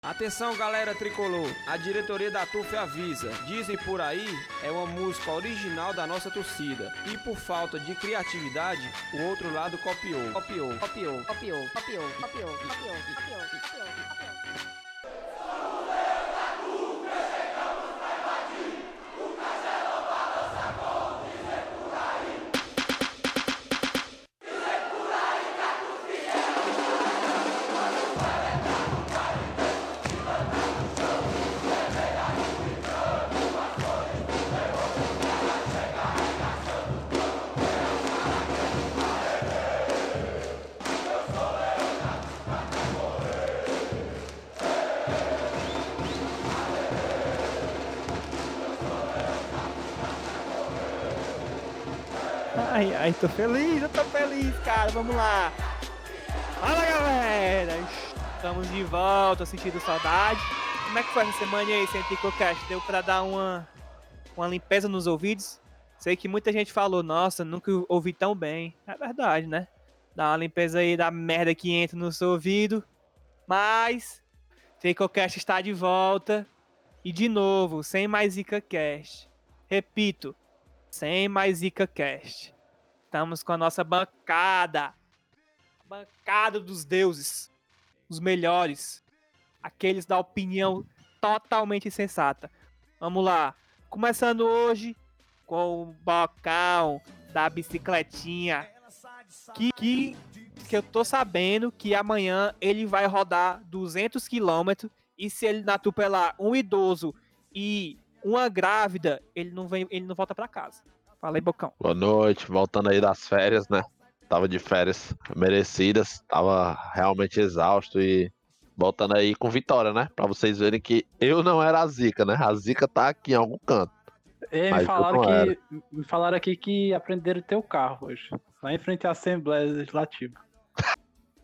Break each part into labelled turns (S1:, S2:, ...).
S1: Atenção galera tricolor, a diretoria da TUF avisa, dizem por aí, é uma música original da nossa torcida. E por falta de criatividade, o outro lado copiou, copiou, copiou, copiou, copiou, copiou, copiou, copiou, copiou.
S2: Ai, ai, tô feliz, eu tô feliz, cara. Vamos lá. Fala, galera. Estamos de volta, sentindo saudade. Como é que foi essa semana aí, sem Tricocast? Deu pra dar uma, uma limpeza nos ouvidos? Sei que muita gente falou, nossa, nunca ouvi tão bem. É verdade, né? Dá uma limpeza aí da merda que entra no seu ouvido. Mas, Tricocast está de volta. E de novo, sem mais ZicaCast. Repito, sem mais ZicaCast. Estamos com a nossa bancada. Bancada dos deuses. Os melhores. Aqueles da opinião totalmente sensata. Vamos lá. Começando hoje com o bocão da bicicletinha. Que, que, que eu tô sabendo que amanhã ele vai rodar 200 km e se ele atropelar um idoso e uma grávida, ele não vem, ele não volta para casa. Fala aí, Bocão.
S3: Boa noite, voltando aí das férias, né? Tava de férias merecidas, tava realmente exausto e voltando aí com vitória, né? Pra vocês verem que eu não era a zica, né? A zica tá aqui em algum canto.
S4: E me falaram, que, me falaram aqui que aprenderam teu carro hoje. Lá em frente à Assembleia Legislativa.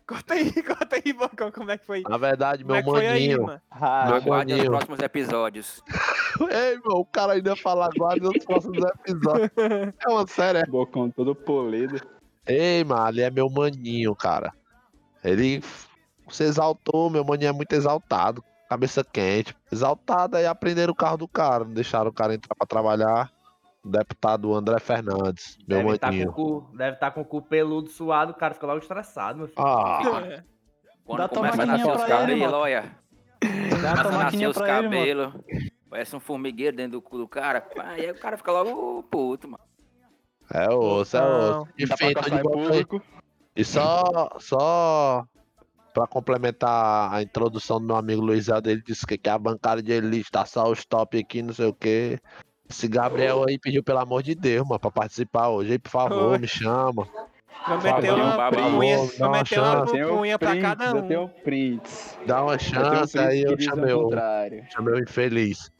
S2: Conta aí, conta aí, Bocão, como é que foi?
S3: Na verdade,
S2: Como
S3: meu
S2: é que foi aí,
S3: maninho.
S2: mano?
S5: Ah,
S3: Meu
S5: aguarde os
S3: maninho.
S5: próximos episódios.
S3: Ei, meu, o cara ainda fala agora nos próximos episódios. É uma série, é.
S4: Bocão todo polido.
S3: Ei, mano, ali é meu maninho, cara. Ele se exaltou, meu maninho é muito exaltado. Cabeça quente. Exaltado, aí aprenderam o carro do cara. Não deixaram o cara entrar pra trabalhar. Deputado André Fernandes, meu
S6: Deve estar com,
S3: maninho.
S6: o cu- deve tá com o cu peludo, suado, o cara fica logo estressado, meu filho.
S3: Ah,
S5: Quando
S4: Dá
S5: começa a nascer os cabelos, olha.
S4: Dá
S5: Começa a nascer os cabelos. Parece um formigueiro dentro do cu do cara. Aí o cara fica logo puto, mano.
S3: é osso, é
S2: Não,
S3: osso. Enfim, tô de
S4: público.
S3: E só, só pra complementar a introdução do meu amigo Luiz Aldo, ele disse que, que a bancada de elite tá só os top aqui, não sei o que. Esse Gabriel aí pediu, pelo amor de Deus, mano, pra participar hoje. Aí, por favor,
S2: Oi.
S3: me chama.
S2: Prometeu uma
S3: dá uma
S2: prometeu uma
S3: chance.
S2: pupunha pra cada um.
S7: prints.
S3: Dá uma chance, aí eu chamei
S7: o
S3: chamei o infeliz.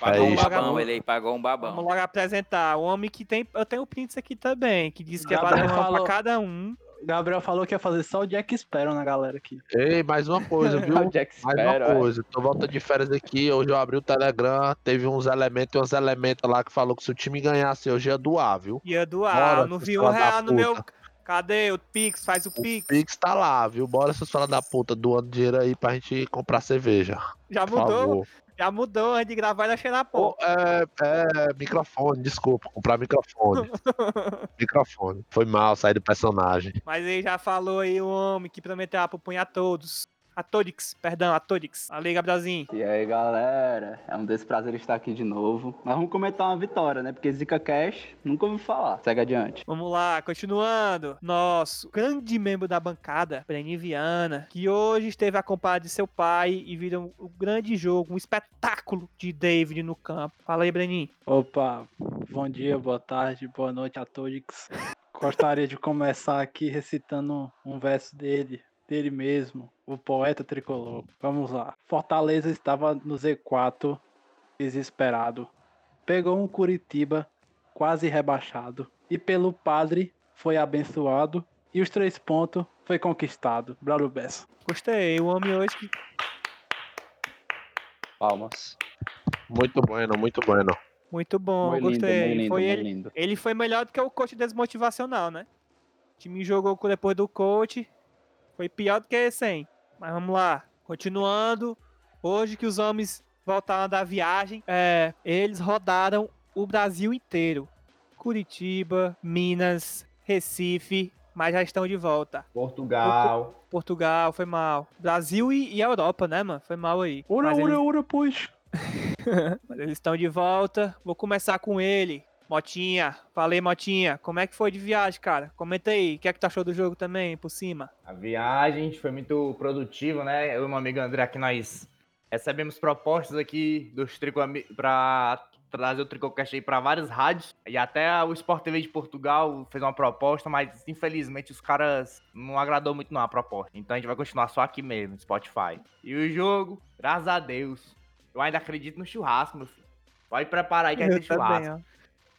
S5: Pagou um
S3: isso.
S5: babão, ele aí pagou um babão.
S2: Vamos logo apresentar. O homem que tem. Eu tenho o prints aqui também, que diz que é
S4: Gabriel
S2: pra dar uma
S4: falou-
S2: pra cada um.
S4: Gabriel falou que ia fazer só o Jack Sparrow na galera aqui.
S3: Ei, mais uma coisa, viu?
S7: O Jack
S3: Mais uma
S7: Sparrow, é.
S3: coisa, tô voltando de férias aqui, hoje eu abri o Telegram, teve uns elementos e uns elementos lá que falou que se o time ganhasse hoje ia doar, viu?
S2: Ia doar.
S3: Bora,
S2: eu não vi um real no meu. Cadê o Pix? Faz o
S3: O
S2: Pix.
S3: Pix tá lá, viu? Bora, seus filhos da puta, doando dinheiro aí pra gente comprar cerveja.
S2: Já mudou. Já mudou. De gravar, ainda cheirar pó.
S3: Ô, é, é, microfone, desculpa, comprar microfone. microfone. Foi mal, sair do personagem.
S2: Mas ele já falou aí o homem que prometeu a pupunha a todos. A Todix, perdão, a Todix. Ali, Gabrielzinho.
S7: E aí, galera? É um desprazer estar aqui de novo. Mas vamos comentar uma vitória, né? Porque Zika Cash nunca ouvi falar. Segue adiante.
S2: Vamos lá, continuando. Nosso grande membro da bancada, Breni Viana, que hoje esteve acompanhado de seu pai e viram um grande jogo, um espetáculo de David no campo. Fala aí, Breninho.
S4: Opa, bom dia, boa tarde, boa noite a todos. Gostaria de começar aqui recitando um verso dele, dele mesmo, o poeta tricolor. Vamos lá. Fortaleza estava no Z4, desesperado. Pegou um Curitiba quase rebaixado. E pelo padre foi abençoado. E os três pontos foi conquistado. Braulio Bessa.
S2: Gostei, o homem hoje que
S7: Palmas.
S3: Muito bueno, muito bueno.
S2: Muito bom,
S7: Muito lindo,
S2: gostei.
S7: muito lindo,
S2: foi
S7: muito
S2: ele,
S7: lindo.
S2: ele foi melhor do que o coach desmotivacional, né? O time jogou depois do coach. Foi pior do que sem. Mas vamos lá. Continuando. Hoje que os homens voltaram da viagem, é, eles rodaram o Brasil inteiro. Curitiba, Minas, Recife, mas já estão de volta.
S6: Portugal.
S2: Portugal, foi mal. Brasil e, e Europa, né, mano? Foi mal aí.
S4: Ura,
S2: Mas
S4: ura,
S2: eles-
S4: ura, pois.
S2: mas eles estão de volta. Vou começar com ele. Motinha. Falei, Motinha. Como é que foi de viagem, cara? Comenta aí. O que é que tu achou do jogo também, por cima?
S6: A viagem foi muito produtiva, né? Eu e meu amigo André aqui nós recebemos propostas aqui dos Trico para trazer o Tricocast aí para várias rádios. E até o Sport TV de Portugal fez uma proposta, mas infelizmente os caras não agradou muito não a proposta. Então a gente vai continuar só aqui mesmo, Spotify. E o jogo, graças a Deus, eu ainda acredito no churrasco, meu filho. Pode preparar aí que vai ter churrasco.
S2: ó.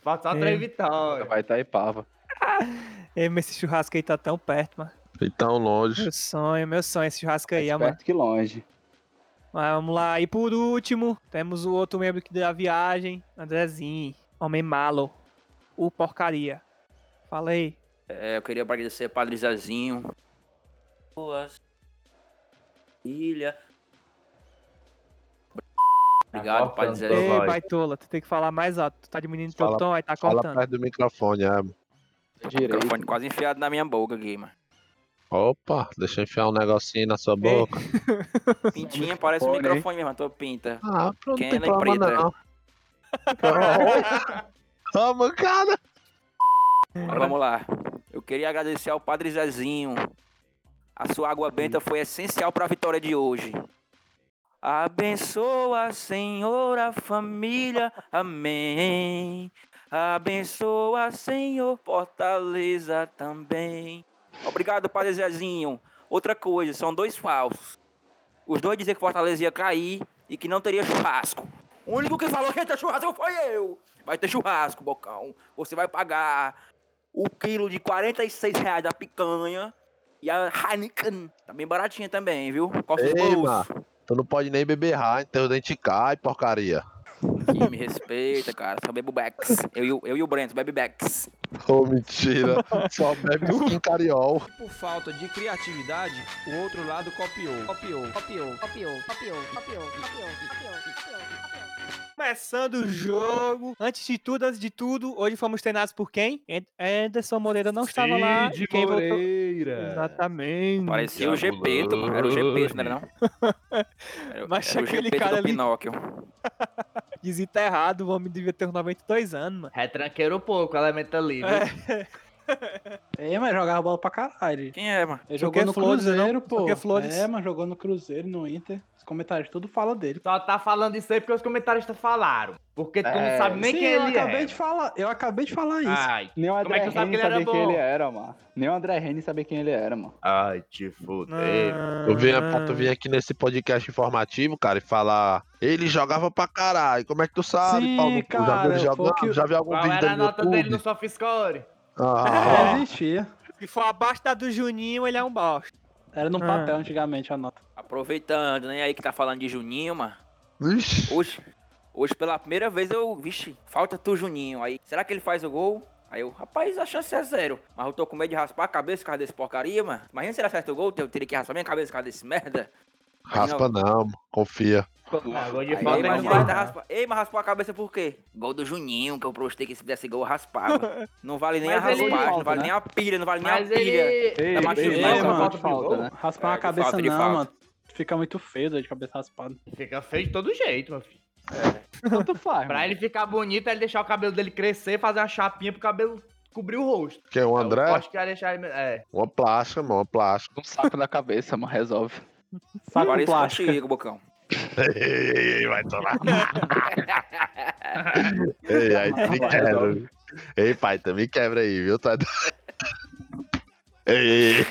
S6: Falta só
S2: É.
S6: três vitórias.
S7: Vai estar Ipava.
S2: Ei, mas esse churrasco aí tá tão perto, mano.
S3: E tão longe.
S2: Meu sonho, meu sonho, esse churrasco aí, ó,
S7: Mais
S2: mano.
S7: perto que longe.
S2: Mas vamos lá. E por último, temos o outro membro aqui da viagem, Andrezinho. Homem malo. O porcaria. Fala aí.
S5: É, eu queria agradecer Padre Zezinho. Boas. Ilha. Obrigado,
S6: Tá
S5: Padre.
S6: Tô,
S2: Ei,
S6: vai.
S2: baitola, tu tem que falar mais alto. Tu tá diminuindo teu
S3: Fala-
S2: tom, aí tá
S3: Fala
S2: cortando.
S3: perto do microfone, é.
S5: O microfone quase enfiado na minha boca aqui, mano.
S3: Opa, deixa eu enfiar um negocinho na sua boca.
S5: Pintinha parece um
S7: Microfone,
S5: mesmo, a tua pinta.
S3: Ah, pronto, não tem
S5: Pequena e
S3: problema
S5: preta.
S3: não. Ah, mancada.
S5: Mas vamos lá. Eu queria agradecer ao Padre Zezinho. A sua água benta foi essencial para a vitória de hoje. Abençoa, Senhor, a família. Amém. Abençoa, Senhor, Fortaleza também. Obrigado, Padre Zezinho. Outra coisa, são dois falsos. Os dois diziam que Fortaleza ia cair e que não teria churrasco. O único que falou que ia ter churrasco foi eu. Vai ter churrasco, Bocão. Você vai pagar o quilo de 46 reais da picanha e a Heineken. Tá bem baratinha também, viu? Costa
S3: Ei,
S5: bolsos.
S3: Tu não pode nem beber Heineken, teu dente cai, porcaria.
S5: Que me respeita, cara. Só bebo Becks. Eu, e o- eu e o Brento, bebe Becks.
S3: Ô, mentira. Só bebe skin cariol.
S1: Por falta de criatividade, o outro lado copiou. Copiou, copiou, copiou, copiou, copiou, copiou, copiou,
S2: Começando o jogo. Antes de tudo, antes de tudo, hoje fomos treinados por quem? Anderson Moreira não estava lá.
S6: Cid
S2: e quem voltou-
S6: Moreira.
S2: Exatamente.
S5: Parecia o GP. Era o GP, não era não? Era,
S2: Mas
S5: era o
S2: aquele
S5: GP
S2: cara
S5: do
S2: ali-
S5: Pinóquio.
S2: Desenterrado, o homem devia ter uns 92 anos, mano.
S6: Retranqueiro pouco, elemento ali, viu?
S2: É.
S4: É, mas jogava bola pra caralho.
S5: Quem é, mano?
S4: Ele jogou
S2: que
S4: no
S2: Flores, né,
S4: Cruzeiro,
S2: não? Só
S4: pô.
S2: que Flores.
S4: É, mas jogou no Cruzeiro, no Inter. Os comentários tudo falam dele.
S6: Só tá falando isso aí porque os comentaristas falaram. Porque tu não
S7: É,
S6: sabe nem
S4: Sim,
S6: quem
S4: eu
S6: ele
S4: acabei
S6: é.
S4: de falar, eu acabei de falar isso.
S6: Ai,
S7: Nem o
S6: Como é
S7: André
S6: que tu sabe
S7: Henry
S6: que ele era
S7: sabia quem
S6: bom?
S7: ele era, mano. Nem o André Henry sabia quem ele era, mano.
S6: ai, te
S3: vinha, pra tu vir aqui nesse podcast informativo, cara, e falar. Ele jogava pra caralho. Como é que tu sabe,
S4: Sim,
S3: Paulo? Já
S4: cara,
S3: jogando?
S4: que-
S3: Já viu algum
S6: Qual
S3: vídeo
S6: era a
S3: dele no
S6: nota dele no SoftScore?
S3: Ah,
S4: Não existia.
S2: Se for abaixo da do Juninho, ele é um bosta.
S4: Era no
S2: Ah.
S4: papel antigamente a nota.
S5: Aproveitando, né? Aí que tá falando de Juninho, mano.
S3: Vixe.
S5: Hoje, hoje pela primeira vez eu, vixe, falta tu, Juninho. Aí, será que ele faz o gol? Aí eu, rapaz, a chance é zero. Mas eu tô com medo de raspar a cabeça por causa desse porcaria, mano. Imagina se ele acerta o gol, eu teria que raspar minha cabeça por causa desse merda.
S3: Raspa não, confia.
S6: Ah, gol de
S5: Aí,
S6: falta
S5: mas
S6: é
S5: não raspa... Ei, mas raspou a cabeça por quê? Gol do Juninho, que eu prostei que se fizesse gol eu raspava. Não vale nem
S6: Mas
S5: a raspagem, não vale
S7: né?
S5: nem a pilha, não vale nem a
S6: Mas
S5: pilha.
S6: ele...
S7: Ei,
S5: Da machucada.
S7: ei,
S4: É, mano,
S7: falta, falta, né?
S4: Raspar
S5: É,
S4: a
S5: de
S4: cabeça não,
S5: falta.
S4: mano. Fica muito feio de cabeça raspada.
S6: Fica feio de todo jeito, meu filho.
S7: Tanto faz,
S6: Pra
S7: mano.
S6: ele ficar bonito, é ele deixar o cabelo dele crescer, fazer uma chapinha pro cabelo cobrir o rosto.
S3: Quem é o
S6: Eu
S3: André?
S6: acho que ia deixar ele... É.
S3: Uma plástica, mano, uma plástica.
S7: Um saco na cabeça, mano, resolve.
S4: Saco
S5: Parece
S4: plástico.
S5: contigo, Bocão.
S3: Ei, ei, ei, vai tomar. ei, aí tu me quebra. Ei, pai, me quebra aí, viu? Tá... ei, ei, ei.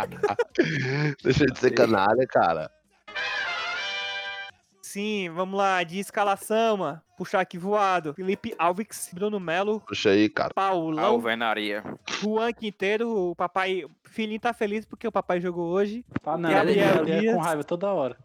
S3: Deixa de ser canalha, cara.
S2: Sim, vamos lá, de escalação, mano. Puxar aqui voado. Felipe Alves, Bruno Melo,
S3: Puxa aí, cara.
S2: Paulão,
S5: Alvenaria.
S2: Juan Quinteiro, o papai. O filhinho tá feliz porque o papai jogou hoje.
S4: Tá não,
S2: Gabriel
S4: ele, é
S2: Dias.
S4: com raiva toda hora.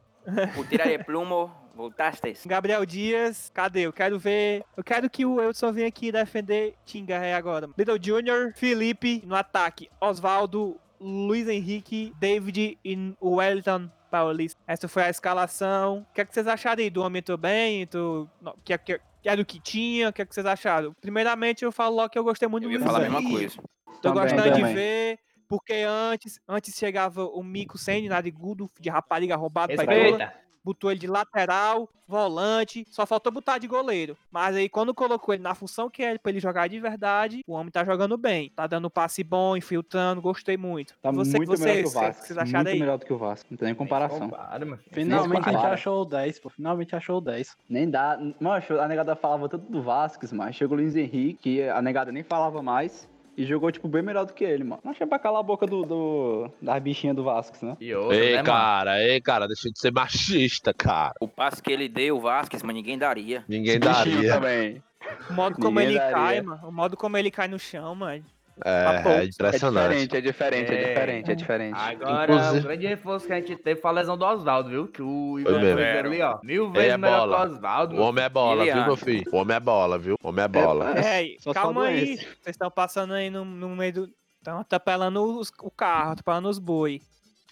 S5: O tira de plumo, voltastes.
S2: Gabriel Dias, cadê? Eu quero ver. Eu quero que o Edson venha aqui defender Tinga é agora. Little Junior, Felipe no ataque. Oswaldo, Luiz Henrique, David e o Wellington Paulista. Essa foi a escalação. O que, é que vocês acharam aí? Do homem entrou bem? Do... Que, que, que era o que tinha? O que, é que vocês acharam? Primeiramente, eu falo logo que eu gostei muito
S5: Eu
S2: do
S5: ia falar a mesma coisa.
S2: Tô
S7: Também,
S2: gostando de
S7: também.
S2: ver. Porque antes, antes chegava o Mico Senni, narigudo, de rapariga roubado pra bola
S6: Respeita.
S2: Botou ele de lateral, volante, só faltou botar de goleiro. Mas aí quando colocou ele na função que é pra ele jogar de verdade, o homem tá jogando bem. Tá dando passe bom, infiltrando, gostei muito.
S7: Tá
S2: Você-
S7: muito melhor
S2: vocês,
S7: que o Vasco.
S2: vocês acharam
S7: muito
S2: aí?
S7: melhor do que o Vasco. Não tem nem comparação.
S6: Compara.
S4: Finalmente a gente
S7: compara.
S4: achou o 10, pô. Finalmente achou o 10.
S7: Nem dá. Mano, a negada falava tanto do Vasco, mas chegou o Luiz Henrique, que a negada nem falava mais. E jogou, tipo, bem melhor do que ele, mano. Não achei pra calar a boca do, do, das bichinhas do Vasco, né?
S6: E outra,
S3: Ei,
S6: né, mano?
S3: cara, ei, cara, deixa de ser machista, cara.
S5: O passe que ele deu, o Vasquez, mas ninguém daria.
S3: Ninguém daria.
S7: também.
S2: O modo como
S7: Ninguém
S2: ele
S7: daria.
S2: cai, mano. O modo como ele cai no chão, mano.
S3: É,
S2: Tá
S3: é
S7: É
S3: impressionante.
S7: diferente, é diferente, é
S6: É.
S7: diferente, é diferente.
S6: Agora,
S3: Inclusive-
S6: o grande reforço que a gente teve foi a lesão do Oswaldo, viu? Que o Igor fez ali, ó. Mil
S3: Ei,
S6: vezes
S3: é
S6: melhor
S3: bola.
S6: que o Oswaldo.
S3: O homem é bola, viu, meu filho? O homem é bola, viu? O homem é bola.
S2: É,
S7: só
S2: calma aí. Vocês estão passando aí no, no meio do. Estão atropelando os- o carro, atropelando os boi.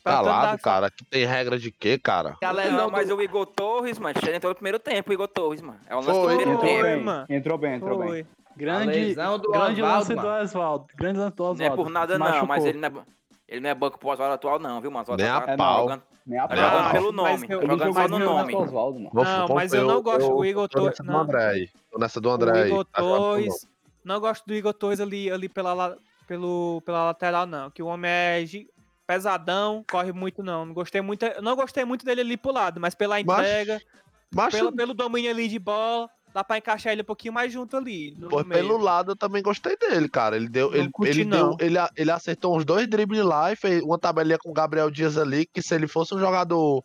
S3: Calado, cara. Que tem regra de quê, cara?
S5: Não, mas o Igor Torres, mano, ele entrou no primeiro tempo, o Igor Torres, mano. É o lance
S3: Foi,
S5: do primeiro
S7: Entrou
S5: tempo.
S7: bem,
S2: mano.
S7: entrou bem, entrou bem.
S4: Grande,
S6: lesão do
S4: grande lance do. Oswaldo. Grande lance do
S5: Não
S4: Oswaldo.
S5: é por nada não, mas ele não é, ele não é banco pro Oswaldo atual não, viu, mano? O Oswaldo
S3: Nem a
S5: tá-
S3: pau.
S5: jogando,
S7: Nem a
S5: tá
S7: pau.
S5: jogando pelo nome, jogando só no nome.
S7: Oswaldo,
S2: Não,
S3: vou-
S2: mas eu não gosto do Igor
S3: tô
S2: Torres.
S3: nessa do
S2: não.
S3: André aí. Tô nessa do André.
S2: Igor Torres. Não gosto do Igor Torres ali, ali pela, la- pelo, pela lateral, não. Que o homem é pesadão, corre muito, não. Não gostei muito, eu não gostei muito dele ali pro lado, mas pela entrega,
S3: Mas
S2: pelo, pelo domínio ali de bola, dá pra encaixar ele um pouquinho mais junto ali. No
S3: Pô,
S2: meio.
S3: pelo lado eu também gostei dele, cara. Ele deu,
S2: Não
S3: ele,
S2: curti,
S3: ele deu, ele, ele acertou uns dois dribles lá e fez uma tabelinha com o Gabriel Dias ali, que se ele fosse um jogador,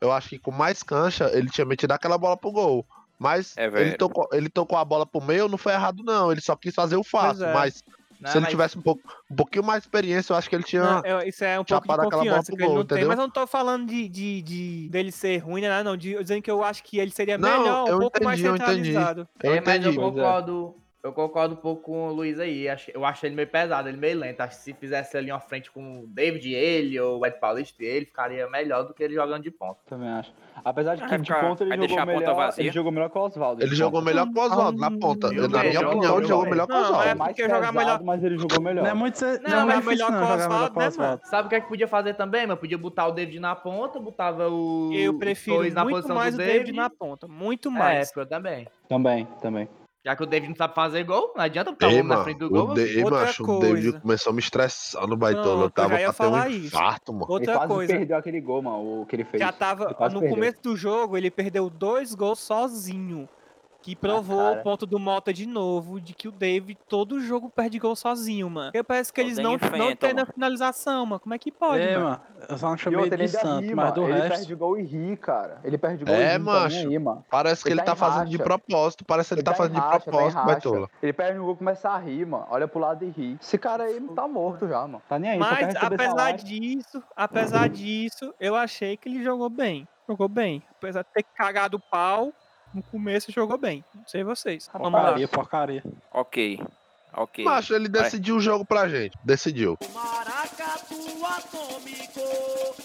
S3: eu acho que com mais cancha, ele tinha metido aquela bola pro gol. Mas
S5: É,
S3: ele, tocou, ele tocou a bola pro meio, não foi errado não, ele só quis fazer o fácil,
S2: é.
S3: mas
S6: Não,
S3: se ele
S6: mas-
S3: tivesse um, pouco, um pouquinho mais de experiência, eu acho que ele tinha...
S2: Não, eu- isso é um pouco de confiança que ele
S3: gol,
S2: não tem.
S3: entendeu?
S2: Mas eu não tô falando de, de, de- dele ser ruim, né? Não, de, dizendo que eu acho que ele seria
S3: Não,
S2: melhor, um pouco mais
S3: entendi, eu entendi.
S2: centralizado.
S3: Eu
S6: é, mas
S3: entendi.
S6: eu
S7: é.
S6: concordo, eu concordo um pouco com o Luiz aí. Eu acho ele meio pesado, ele meio lento. Acho que se fizesse ali uma frente com o David e ele, ou o Ed Paulista e ele, ficaria melhor do que ele jogando de ponta.
S7: Também acho. Apesar de que
S5: Vai
S7: de ponta ele
S5: vai
S7: jogou
S5: deixar a ponta
S7: melhor.
S5: vazia.
S7: Ele jogou melhor que o Oswaldo.
S3: Ele jogou melhor que o Oswaldo, na ponta.
S6: Mil
S3: Na minha opinião, ele jogou melhor que o
S2: Não, mas
S3: Oswaldo.
S2: é
S7: mais
S2: porque jogar melhor-
S7: mas ele jogou melhor.
S4: Não é muito, ser-
S2: Não,
S4: não, é
S2: mas
S4: muito
S2: melhor
S4: não
S2: que o Oswaldo, né,
S4: Oswaldo.
S6: Sabe o que é que podia fazer também, mano? Podia botar o David na ponta, botava o
S2: Eu prefiro
S6: na
S2: muito mais o David na ponta. Muito mais.
S6: É, eu também.
S7: Também, também.
S6: Já que o David não sabe fazer gol, não adianta botar o
S3: Ei,
S6: homem na
S3: mano,
S6: frente do
S3: o,
S6: gol.
S3: de, ei,
S2: Outra
S3: macho, o
S2: coisa.
S3: David começou a me estressando, baitola. Eu
S2: Pronto, eu
S3: tava pra ter um
S2: isso.
S3: infarto, mano.
S7: Ele
S2: Outra
S7: quase
S2: coisa.
S7: perdeu aquele gol, mano, o que ele fez.
S2: Já tava.
S7: Ele
S2: No
S7: perdeu.
S2: começo do jogo, ele perdeu dois gols sozinho. Que provou
S7: cara.
S2: o ponto do Mota de novo, de que o David todo jogo perde gol sozinho, mano. Porque parece que eles não, não
S5: enfrenta,
S2: tem na finalização, mano. Como é que pode,
S4: É,
S2: mano?
S4: Eu só não chamei
S7: outra,
S4: ele
S7: ele
S4: de
S7: ainda
S4: santo,
S7: ri,
S4: mas do
S7: Ele
S4: resto.
S7: perde gol e ri, cara. Ele perde gol
S3: É,
S7: e ri, tá
S3: macho.
S7: aí, mano.
S3: Parece que
S7: Ele
S3: ele
S7: tá
S3: tá fazendo de
S7: racha.
S3: propósito. Parece que ele tá
S7: em
S3: fazendo de
S7: racha, tá em
S3: propósito, baitola.
S7: Ele perde um gol e começa a rir, mano. Olha pro lado e ri. Esse cara aí tá morto já, mano. Tá nem aí,
S2: Mas apesar disso, apesar disso, eu achei que ele jogou bem. Jogou bem. Apesar de ter cagado o pau, no começo jogou bem. Não sei vocês. Vamos lá.
S4: Porcaria, porcaria.
S5: Ok, ok.
S3: Macho, ele
S5: Vai.
S3: decidiu o jogo pra gente. Decidiu.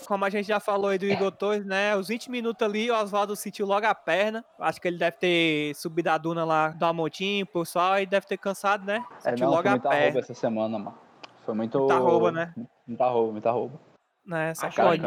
S2: Como a gente já falou aí do Igor Torres, né? Os 20 minutos ali, o Oswaldo sentiu logo a perna. Acho que ele deve ter subido a duna lá do Amotinho, o pessoal, e deve ter cansado, né?
S7: É,
S2: Sentiu
S7: não,
S2: logo
S7: foi
S2: a
S7: muita rouba
S2: perna.
S7: essa semana, mano. Foi muito...
S2: Muita rouba, né?
S7: Muita rouba, muita rouba.
S2: Né? Só pode.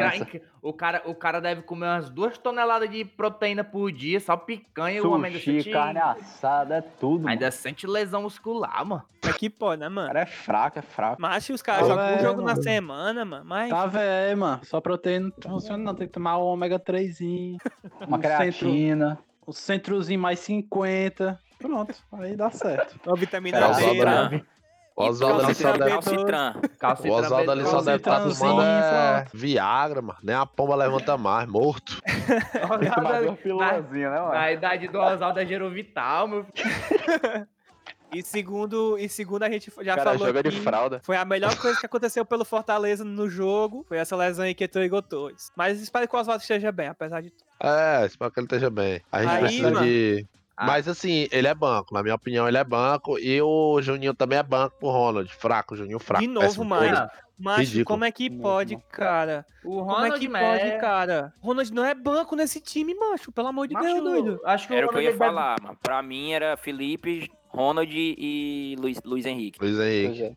S6: o cara, o cara deve comer umas duas toneladas de proteína por dia, só picanha e o homem ainda
S7: Sushi,
S6: sente,
S7: carne assada, é tudo,
S6: ainda
S7: mano.
S6: sente lesão muscular, mano.
S2: É que pode, né,
S7: O
S2: mano?
S7: cara é fraco, é fraco.
S2: Mas os caras jogam um jogo na
S4: mano.
S2: semana, mano. Mas
S4: Tá velho, mano. Só proteína não funciona não. Tem que tomar o ômega 3.
S7: Uma
S4: um centro,
S7: creatina.
S4: o centrozinho mais 50. Pronto, aí dá certo.
S2: uma vitamina D?
S3: O Oswaldo ali só deve.
S2: B12.
S6: Calcitran.
S3: O Oswaldo ali só deve estar tomando é, Viagra, mano. Nem a pomba levanta mais, morto.
S7: Né, mano?
S6: na idade do Oswaldo é Gerovital, meu filho.
S2: E segundo, e segundo a gente já
S7: cara
S2: falou
S7: joga de
S2: aqui,
S7: fralda.
S2: foi a melhor coisa que aconteceu pelo Fortaleza no jogo, foi essa lesão aí que entrou Igor Torres. Mas espero que o Oswaldo esteja bem, apesar de tudo.
S3: É, espero que ele esteja bem. A gente
S2: Aí,
S3: precisa
S2: mano.
S3: de.
S6: Ah.
S3: Mas assim, ele é banco. Na minha opinião, ele é banco. E o Juninho também é banco pro Ronald. Fraco, Juninho fraco.
S2: De novo. Macho,
S3: Ridículo.
S2: como é que pode, cara?
S6: O
S2: Como é
S6: Ronald
S2: que
S6: Mer-
S2: pode, cara? Ronald não é banco nesse time, macho. Pelo amor de
S6: Macho,
S2: Deus, doido.
S6: Acho que
S5: Era o que eu
S6: Ronald
S5: ia falar, mano. Pra mim era Felipe, Ronald e Luiz, Luiz Henrique.
S3: Luiz Henrique.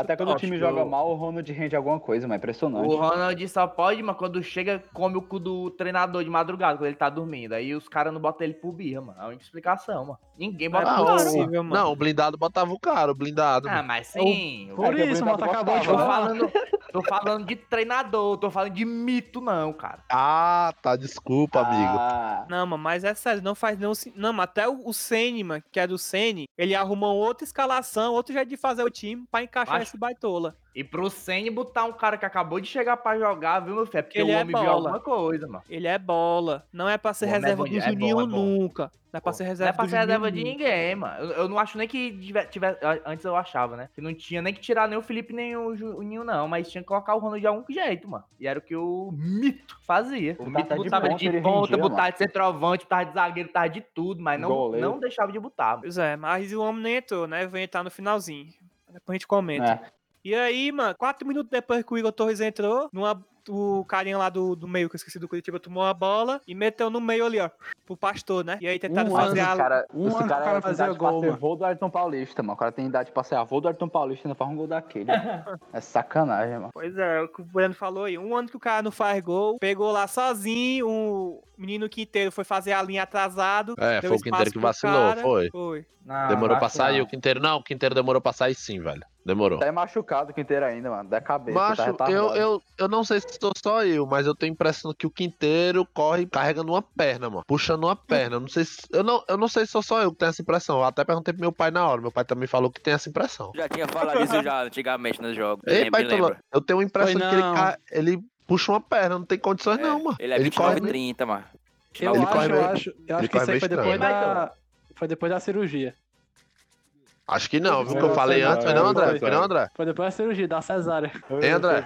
S7: Até quando o
S6: Acho
S7: time
S6: que
S7: joga
S6: eu-
S7: mal, o Ronald rende alguma coisa, mas é impressionante.
S6: O Ronald só pode, mas quando chega, come o cu do treinador de madrugada, quando ele tá dormindo. Aí os caras não botam ele pro birra, mano. É a única explicação, mano. Ninguém bota
S2: Não é
S6: pro cara, mano.
S2: possível, mano.
S3: Não, o blindado botava o cara, o blindado.
S6: Ah,
S3: mano.
S6: mas sim.
S4: Por
S7: É
S4: isso,
S7: o
S4: mano,
S7: Blindado
S4: acabou de
S6: Tô
S4: falar.
S6: falando, tô falando de treinador, tô falando de mito, não, cara.
S3: Ah, tá. Desculpa, amigo.
S7: Ah,
S2: Não, mano, mas é sério, não faz não. se- Não, mas até o, o Sene, mano, que é do Sene, ele arrumou outra escalação, outro jeito de fazer o time pra encaixar
S6: Macho.
S2: esse baitola.
S6: E pro Senni botar um cara que acabou de chegar pra jogar, viu, meu filho? É porque
S2: Ele
S6: o
S2: é
S6: homem viu
S2: bola.
S6: alguma coisa, mano.
S2: Ele é bola. Não é pra ser
S6: não é
S2: reserva do
S6: é bom,
S2: Juninho
S6: é
S2: nunca. Não é pra ser
S6: Não
S2: reserva
S6: é pra
S2: do
S6: ser reserva de ninguém, mano. Eu, eu não acho nem que tiver, tiver- Antes eu achava, né? Que não tinha nem que tirar nem o Felipe nem o Juninho, não. Mas tinha que colocar o Ronald de algum jeito, mano. E era o que o Mito fazia. O Mito
S7: tá de
S6: botava
S7: ponta,
S6: de
S7: ele
S6: ponta,
S7: rendia,
S6: botava
S7: mano.
S6: de centroavante, botava de zagueiro, botava de tudo, mas não,
S7: Goleiro.
S6: não deixava de botar. mano.
S2: Pois é, mas o homem nem entrou, né? Vai entrar no finalzinho. Depois a gente comenta.
S7: é.
S2: E aí, mano, quatro minutos depois que o Igor Torres entrou, numa, o carinha lá do, do meio, que eu esqueci do Curitiba, tomou a bola e meteu no meio ali, ó, pro pastor, né? E aí tentaram
S4: Um
S2: fazer
S4: ano,
S2: a.
S7: Cara,
S4: Um
S7: esse
S4: ano
S7: cara,
S4: cara
S7: tem
S4: fazer
S7: idade pra
S4: gol,
S7: ser do Ayrton Paulista, mano. O cara tem idade pra ser avô do Ayrton Paulista e ainda faz um gol daquele. é sacanagem, mano.
S2: Pois é, o que o Breno falou aí. Um ano que o cara não faz gol, pegou lá sozinho, o menino Quinteiro foi fazer a linha atrasado.
S3: É,
S2: deu
S3: foi o Quinteiro que vacilou,
S2: cara.
S3: foi.
S2: Foi.
S6: Não,
S3: Demorou pra sair
S6: não.
S3: o Quinteiro. Não, o Quinteiro demorou pra sair sim, velho. Demorou.
S7: Tá é machucado o Quinteiro ainda, mano. Da cabeça.
S3: Macho,
S7: tá
S3: eu, eu, eu não sei se sou só eu, mas eu tenho a impressão que o Quinteiro corre carregando uma perna, mano. Puxando uma perna. Eu não sei se, eu, não, eu não sei se sou só eu que tenho essa impressão. Eu até perguntei pro meu pai na hora. Meu pai também falou que tem essa impressão.
S5: Já tinha falado isso já antigamente nos jogos.
S3: Ei, pai,
S5: lembra?
S3: eu tenho a impressão
S4: Foi
S3: que ele, ele puxa uma perna. Não tem condições,
S5: É,
S3: não, mano.
S5: Ele é
S3: ele
S5: 29
S3: corre
S5: e 30, mano.
S4: Eu
S3: Ele
S4: acho,
S3: corre
S4: eu
S3: meio-
S4: acho, eu
S3: ele
S4: acho que isso aí foi depois da. Foi depois da cirurgia.
S3: Acho que não, viu?
S4: Foi
S3: Que eu falei
S4: foi
S3: antes. Foi
S4: não,
S3: André? Foi não, André?
S4: Foi depois da cirurgia, da cesárea.
S3: Hein, André?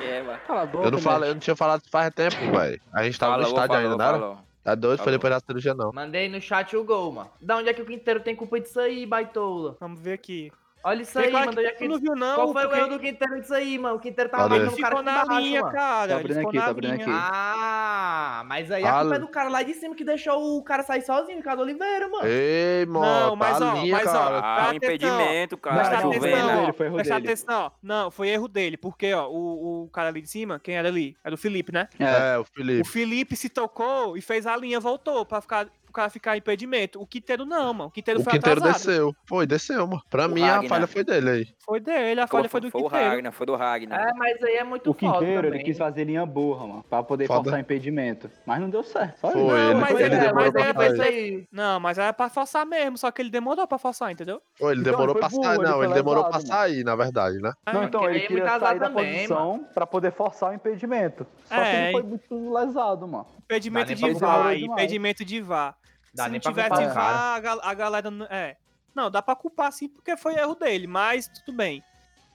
S5: É, mano.
S4: Cala a boca.
S3: Eu não falei, eu não tinha falado faz tempo, velho. A gente tava no
S5: Falou,
S3: estádio ainda,
S5: falou,
S3: não era?
S5: falou.
S3: Tá doido? Foi
S5: Falou.
S3: depois da cirurgia, não.
S6: Mandei no chat o gol, mano. Da onde é que o Quinteiro tem culpa disso aí, baitola?
S2: Vamos ver aqui.
S6: Olha isso
S2: Tem
S6: aí,
S2: cara
S6: mano.
S2: que
S6: é que...
S2: não viu, não.
S6: Qual foi o erro do Quinteiro disso aí, mano? O Quinteiro tava
S3: Cadê?
S6: Marcando o cara
S2: ficou na linha,
S6: mano.
S2: cara. Ele
S7: abrindo
S2: ficou
S7: aqui,
S2: na
S7: tô abrindo
S2: linha.
S7: aqui.
S6: Ah, mas aí a culpa é do cara lá de cima que deixou o cara sair sozinho, Ricardo Oliveira, mano.
S3: Ei,
S2: Não,
S3: mano,
S2: mas,
S3: tá
S2: ó,
S3: linha,
S2: mas, ó,
S3: cara.
S5: Ah, um impedimento, cara.
S2: Presta
S7: Não,
S2: atenção, ó.
S7: foi erro
S2: Presta
S7: dele.
S2: atenção, ó. Não, foi erro dele, porque, ó, o, o cara ali de cima, quem era ali? Era o Felipe, né?
S7: É,
S3: É, o
S2: O
S3: Felipe.
S2: Felipe se tocou e fez a linha, voltou pra ficar, o cara ficar impedimento. O Quinteiro não, mano. O Quinteiro
S3: O
S2: foi
S3: Quinteiro
S2: atrasado.
S3: desceu. Foi, desceu, mano. Pra
S5: O
S3: mim, a
S5: Ragnar.
S3: falha foi dele aí.
S2: Foi dele, a falha foi do
S5: Foi o
S2: Quinteiro.
S5: Ragnar, foi do Ragnar.
S6: É, mas aí é muito
S7: o
S6: foda
S7: Quinteiro, ele quis fazer linha burra, mano. Pra poder
S3: Foda.
S7: forçar impedimento. Mas não deu certo. Só
S3: Foi,
S7: isso.
S3: ele,
S2: mas
S3: ele
S2: é-
S3: demorou
S2: mas
S3: pra
S2: é-
S6: isso aí.
S2: Não, mas era pra forçar mesmo, só que ele demorou pra forçar, entendeu?
S3: Foi, ele
S7: Então,
S3: demorou
S7: foi
S3: pra sair. Não,
S7: foi
S3: ele demorou pra sair, na verdade, né?
S7: Não, então,
S6: porque
S7: ele
S6: é
S7: queria
S6: muito
S7: sair da
S6: também,
S7: posição pra poder forçar o impedimento. Só que
S6: É,
S7: ele foi muito lesado, mano.
S2: Impedimento de
S7: demais.
S2: impedimento de VAR.
S6: Dá
S2: Se
S6: nem
S2: não
S6: pra culpar cara.
S2: A, a galera. não- É. Não, dá pra culpar sim, porque foi erro dele, mas tudo bem.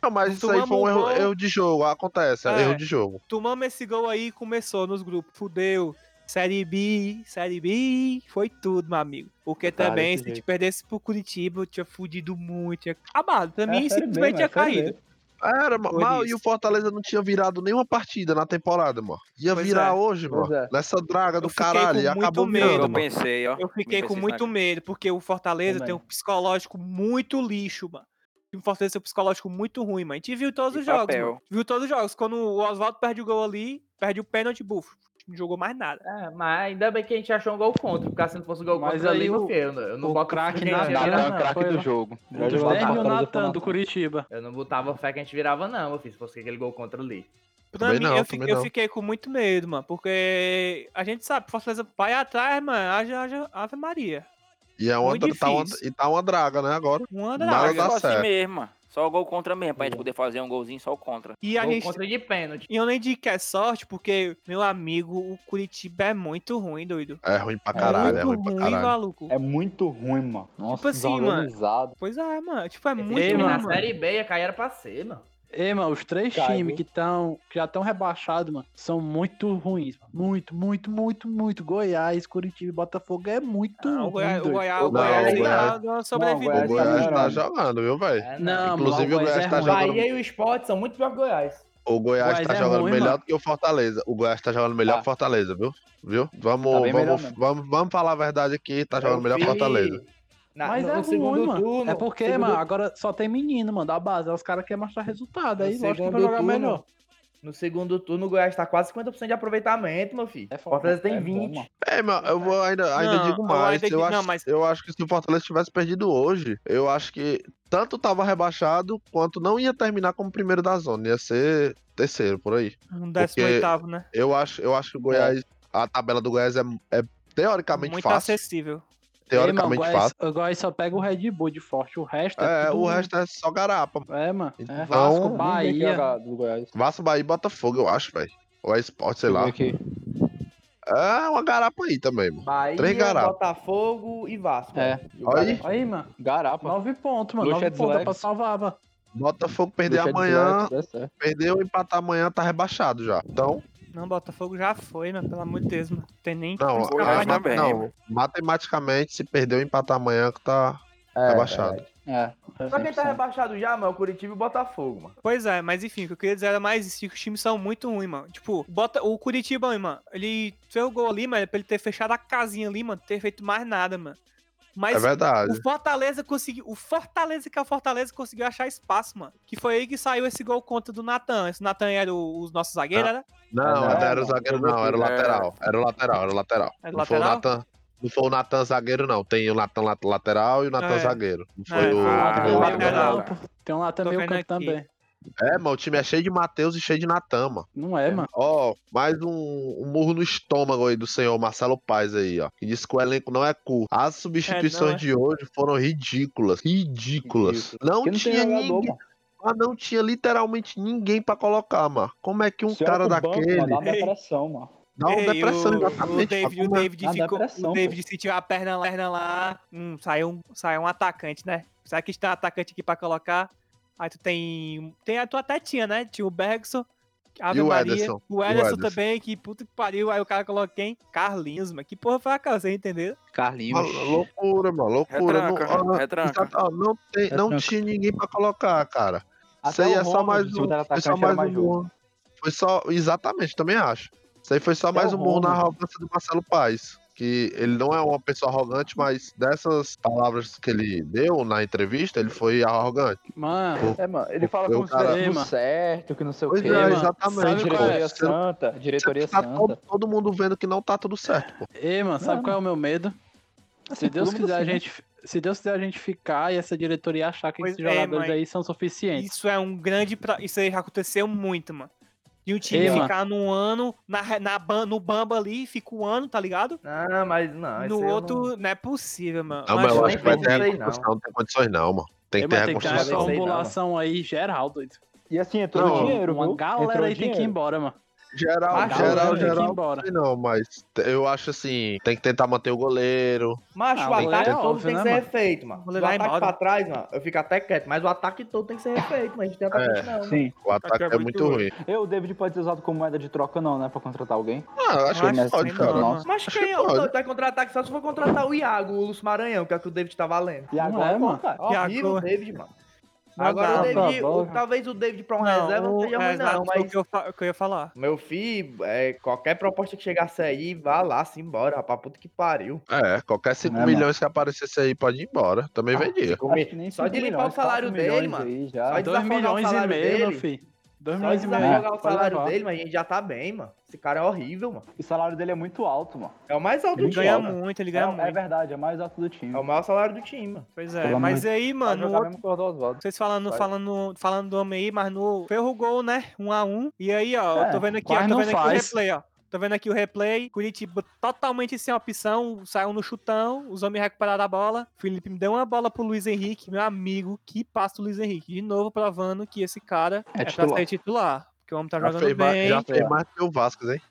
S3: Não, mas isso aí foi um erro,
S2: gol.
S3: erro de jogo. Acontece, é
S2: É.
S3: erro de jogo.
S2: Tomamos esse gol aí começou nos grupos. Fudeu. Série B, Série B, foi tudo, meu amigo. Porque
S7: Tá,
S2: também,
S7: desse
S2: se a gente perdesse pro Curitiba, eu tinha fudido muito, tinha acabado. Pra
S7: É,
S2: mim,
S7: B,
S2: simplesmente
S7: mano,
S2: tinha
S7: Série B.
S3: Era,
S2: Foi
S3: mal,
S2: isso.
S3: e o Fortaleza não tinha virado nenhuma partida na temporada, mano. Ia
S2: Pois
S3: virar
S2: é.
S3: hoje, mano.
S7: é.
S3: Nessa draga do
S2: Eu fiquei
S3: caralho.
S2: com
S3: E
S2: muito
S3: acabou
S2: medo,
S3: virando,
S5: Eu
S3: mano.
S5: pensei, ó.
S2: Eu fiquei com muito medo, porque o Fortaleza
S7: Também.
S2: tem um psicológico muito lixo, mano. O Fortaleza tem um psicológico muito ruim, mano. A gente viu todos
S5: E
S2: os jogos,
S5: papel.
S2: mano. Viu todos os jogos. Quando o Oswaldo perde o gol ali, perde o pênalti, bufo. Não jogou mais nada.
S6: É, mas ainda bem que a gente achou um gol contra, porque se não fosse um gol
S4: Mas
S6: contra ali,
S4: o-
S6: eu não, eu não
S4: o
S6: boto
S4: craque na-
S6: virar,
S7: é
S4: não,
S7: o craque do jogo. Já
S4: dos
S7: jogou
S4: 10 mil
S7: Fortaleza
S4: Natan do Curitiba.
S6: Eu não botava fé que a gente virava, não, meu filho, se fosse aquele gol contra ali.
S2: Pra
S3: Também
S2: mim,
S3: não,
S2: eu, fi-
S3: também
S2: eu fiquei com muito medo, mano. Porque a gente sabe, Fortaleza vai atrás, mano. Haja, haja, Ave Maria.
S3: E, é uma, tá uma, e tá uma draga, né, agora.
S2: Uma
S3: Nada
S2: draga.
S3: dá
S5: Só assim
S3: certo.
S5: mesmo, mano. Só gol contra mesmo, pra gente poder fazer um golzinho só o contra.
S2: E a
S6: Gol
S2: gente.
S6: contra de pênalti.
S2: E eu nem digo que é sorte, porque, meu amigo, o Curitiba é muito ruim, doido.
S3: É ruim pra caralho, é ruim pra caralho.
S2: maluco.
S7: É muito ruim, mano. Nossa,
S2: Tipo assim, mano. Pois é, mano. Tipo, é
S6: Esse
S2: muito
S4: Ei,
S2: ruim,
S6: na
S4: mano.
S6: Série B ia cair era pra ser, mano.
S4: Ei, mano, os três times que, tão, que já estão rebaixados, mano, são muito ruins. mano. Muito, muito, muito, muito. Goiás, Curitiba e Botafogo é muito
S2: Ah, o
S4: ruim.
S2: Goiás, o. Goiás,
S3: Não,
S2: o Goiás
S3: o Goiás-
S2: tá.
S7: Goiás
S3: O
S7: tá
S3: Goiás tá jogando, viu, velho?
S6: É,
S4: Não,
S6: não.
S3: Inclusive,
S4: mano,
S3: o Goiás
S4: é
S3: tá
S4: ruim.
S3: jogando-
S6: Bahia e o Sport são muito pior que o Goiás.
S3: O Goiás,
S4: Goiás
S3: tá
S4: é
S3: jogando
S4: ruim,
S3: melhor
S4: mano.
S3: do que o Fortaleza. O Goiás tá jogando melhor
S7: Tá.
S3: que o Fortaleza, viu? Viu? Vamos,
S7: Tá bem melhor
S3: vamos, vamos, vamos falar a verdade aqui, tá jogando
S6: Eu
S3: melhor que o Fortaleza.
S6: Na,
S4: Mas
S6: no,
S4: é
S6: no
S4: ruim, mano.
S6: turno.
S4: é porque,
S6: segundo-
S4: mano, agora só tem menino, mano, da base. Aí os caras querem mostrar resultado. Aí
S6: No
S4: lógico que vai jogar
S6: turno,
S4: melhor.
S6: No segundo turno, o Goiás tá quase 50% de aproveitamento, meu filho.
S7: É
S6: O Fortaleza tem
S7: é bom,
S6: 20.
S7: mano.
S3: É, mano, eu vou ainda, ainda
S2: Não,
S3: digo
S2: eu
S3: mais.
S2: ainda
S3: eu,
S2: digo-
S3: acho,
S2: não, mas-
S3: eu acho que se o Fortaleza tivesse perdido hoje, eu acho que tanto tava rebaixado quanto não ia terminar como primeiro da zona. Ia ser terceiro por aí.
S2: Um décimo oitavo, né?
S3: Eu acho, eu acho que o Goiás, a tabela do Goiás é, é teoricamente
S2: Muito
S3: fácil.
S2: acessível.
S4: Ei, mano, o
S3: Teoricamente
S4: Goiás,
S3: fácil.
S4: o Goiás só pega o Red Bull de forte. O resto é,
S3: É,
S4: tudo...
S3: o resto é só garapa.
S4: É, mano.
S3: Então,
S4: Vasco,
S7: Ninguém quer
S4: Bahia.
S7: jogar do Goiás.
S3: Vasco, Bahia e Botafogo, eu acho, velho. Ou é esporte, sei lá.
S7: aqui.
S3: É uma garapa aí também, mano.
S6: Bahia,
S3: Três garapas.
S6: Botafogo e Vasco.
S7: É.
S6: E o
S3: Aí.
S6: Galo-
S4: Aí, mano.
S7: Garapa.
S4: Nove pontos, mano.
S7: Lucha
S4: Nove pontos é pra salvar, mano.
S3: Botafogo perder amanhã, perdeu, empatar amanhã, tá rebaixado já. Então,
S2: Não, Botafogo já foi, mano. Pelo amor de Deus, mano. Tem nem
S3: não, é,
S2: de-
S5: também.
S3: não, matematicamente, se perdeu, empatar amanhã, que tá
S7: É,
S3: rebaixado.
S7: É.
S6: Só quem tá
S7: 100%.
S6: rebaixado já, mano, é o Curitiba e o Botafogo, mano.
S2: Pois é, mas enfim, o que eu queria dizer era mais isso, que os times são muito ruins, mano. Tipo, bota, o Curitiba, mano, ele fez o gol ali, mas é pra ele ter fechado a casinha ali, mano, ter feito mais nada, mano. Mas
S3: É verdade.
S2: o Fortaleza conseguiu. O Fortaleza que é o Fortaleza conseguiu achar espaço, mano. Que foi aí que saiu esse gol contra do Natan. Esse Natan era o, o nosso zagueiro, né?
S3: Não,
S7: É,
S3: não,
S7: não,
S3: era o zagueiro, não, era o lateral. Era o lateral, era o lateral.
S2: Era
S3: não foi o
S2: lateral?
S3: Natan. Não foi o Natan zagueiro, não. Tem o Natan lat- lateral e o Natan
S2: É.
S3: zagueiro. Não foi
S2: É,
S3: o.
S5: ah,
S3: o
S4: um
S3: lateral.
S4: meio
S5: lateral.
S4: Tem um lá
S2: Tô
S4: também o
S2: vendo
S4: campo também.
S3: É, mano, o time é cheio de Matheus e cheio de Natan, mano.
S4: Não é, mano.
S3: Ó, mais um, um murro no estômago aí do senhor Marcelo Paes aí, ó. Que disse que o elenco não é cu. As substituições
S2: é.
S3: de hoje foram ridículas. Ridículas.
S7: Ridículo.
S3: Não
S7: não
S3: tinha
S7: jogador,
S3: ninguém.
S7: mano.
S3: Mas não tinha literalmente ninguém pra colocar, mano. Como é que um cara
S7: pro banco,
S3: daquele
S7: mano, Dá depressão, mano.
S3: dá uma
S2: Ei,
S3: depressão,
S2: o,
S3: exatamente.
S2: o David,
S3: Pra
S2: o
S3: é-
S2: David ficou.
S7: depressão,
S2: o David sentiu a perna, lá- perna lá. Hum, saiu, um- saiu um atacante, né? Será que está um atacante aqui pra colocar? Aí tu tem. Tem, tu até tinha, né? Tinha o Bergson. Ave
S3: E o
S2: Maria.
S3: Ederson?
S2: O
S3: o
S2: Ederson também, que puta que pariu. Aí o cara coloca quem? Carlinhos, mano. Que porra foi aquela, você entendeu?
S7: Carlinhos.
S3: Loucura, mano. Loucura.
S5: Retranca,
S3: não, ah,
S5: retranca.
S3: exato, ó, não, tem, não
S7: Retranca.
S3: tinha ninguém pra colocar, cara. Isso
S7: Até
S3: aí é só mais um. Foi só mais
S7: mais
S3: um
S7: jogo.
S3: Foi só. Exatamente, também acho. Isso aí foi só
S7: Até
S3: mais um murro na arrogância do Marcelo Paes. Que ele não é uma pessoa arrogante, mas dessas palavras que ele deu na entrevista, ele foi arrogante.
S4: Mano,
S7: É, mano, ele fala como se
S4: Ei,
S7: tudo certo, que não sei o
S3: Pois
S7: quê.
S3: é, exatamente.
S4: qual
S7: diretoria
S4: é?
S7: santa, diretoria
S3: Tá
S7: santa.
S3: todo, todo mundo vendo que não tá tudo certo, pô.
S4: ei, mano, sabe
S7: Não,
S4: qual é o meu medo? Se
S7: Assim,
S4: Deus
S7: todo mundo
S4: quiser a
S7: assim, né?
S4: gente. Se Deus quiser a gente ficar e essa diretoria achar que
S2: Pois
S4: esses
S2: é,
S4: jogadores
S2: mãe.
S4: aí são suficientes.
S2: Isso é um grande. Pra... Isso aí já aconteceu muito, mano. De um time
S4: Ei, mano.
S2: ficar num ano na, na, ban- no Bamba ali, fica um ano, tá ligado?
S6: Não, mas não.
S2: no outro, não... é possível, mano.
S3: Não,
S2: Mas,
S3: mas eu acho que vai ter reconstrução, não tem condições não, mano. Tem
S4: Ei,
S3: que ter
S4: mano, tem que ter uma
S6: reconstrução.
S3: reconstrução.
S4: aí geral, doido.
S7: E assim, entrou
S3: Não,
S7: dinheiro,
S4: Uma
S7: viu?
S4: galera
S7: Entrou
S4: aí tem que ir
S7: dinheiro.
S4: embora, mano.
S3: Geral,
S6: Mas
S3: geral,
S4: que
S3: geral,
S4: embora.
S3: não não, mas eu acho assim, tem que tentar manter o goleiro.
S6: Macho,
S4: Ah,
S6: o
S4: o
S6: ataque
S4: é
S6: todo
S4: óbvio,
S6: tem que
S4: né,
S6: ser
S4: mano?
S6: refeito, mano.
S2: O vai
S6: ataque
S2: embora.
S6: pra trás, mano, eu fico até quieto, mas o ataque todo tem que ser refeito, mano. A gente tem atacante não. mano.
S7: Sim.
S3: O ataque
S2: é
S3: é
S2: muito
S3: muito ruim.
S7: Eu, o David pode ser usado como moeda de troca, não, né? Pra contratar alguém.
S3: Ah, eu acho que
S2: Acho
S3: ele pode,
S2: que
S3: cara.
S2: não.
S6: Mas
S3: Acho
S6: quem
S3: que
S6: é o? Vai contratar que só se for contratar o Iago, o Lúcio Maranhão, que é o que o David tá valendo.
S4: Não
S7: agora,
S4: é, mano.
S6: Horrível
S2: Iago-
S6: o David, mano.
S2: Não
S6: Agora
S2: dá,
S6: o David,
S7: tá
S6: o- talvez o David pra um
S2: Não,
S6: reserva não seja
S2: é,
S6: ruim, não, mas.
S2: que eu, que eu ia falar.
S6: Meu filho, é, qualquer proposta que chegasse aí, vá lá, se embora, rapaz, puta que pariu.
S3: É, qualquer 5
S7: É, mano.
S3: milhões que aparecesse aí pode ir embora. Também vendia.
S7: Que nem
S6: Só de limpar o salário dele, mano.
S7: aí
S6: Só de
S4: 2
S6: desafogar o
S4: milhões e meio, meu filho. 2
S6: Só
S4: milhões e meio.
S6: desafogar o salário dele, mas a gente já tá bem, mano. Esse cara é horrível, mano.
S7: O salário dele é muito alto, mano.
S6: É o mais alto
S2: Ele
S6: do
S2: ganha
S6: time. mano.
S2: muito, ele
S7: É,
S2: ganha
S7: é
S2: muito.
S7: verdade, é mais alto do time.
S6: É o maior salário do time, mano.
S2: Pois é,
S7: Pelo
S2: mas aí, mano, outro-
S7: o
S2: vocês falando,
S7: Vai.
S2: falando, falando do homem aí, mas no ferro gol, né? Um a um. E aí, ó, eu tô
S4: É,
S2: vendo aqui, ó, tô vendo aqui o replay, ó. Tô vendo aqui o replay. Curitiba totalmente sem opção. Saiu no chutão. Os homens recuperaram a bola. Felipe me deu uma bola pro Luiz Henrique, meu amigo. Que passa o Luiz Henrique. De novo provando que esse cara
S7: É
S2: é, pra
S7: titular.
S2: ser titular. Porque o homem tá
S3: Já
S2: jogando
S3: fez, mais,
S2: bem.
S3: já fez mais que o Vasco, hein?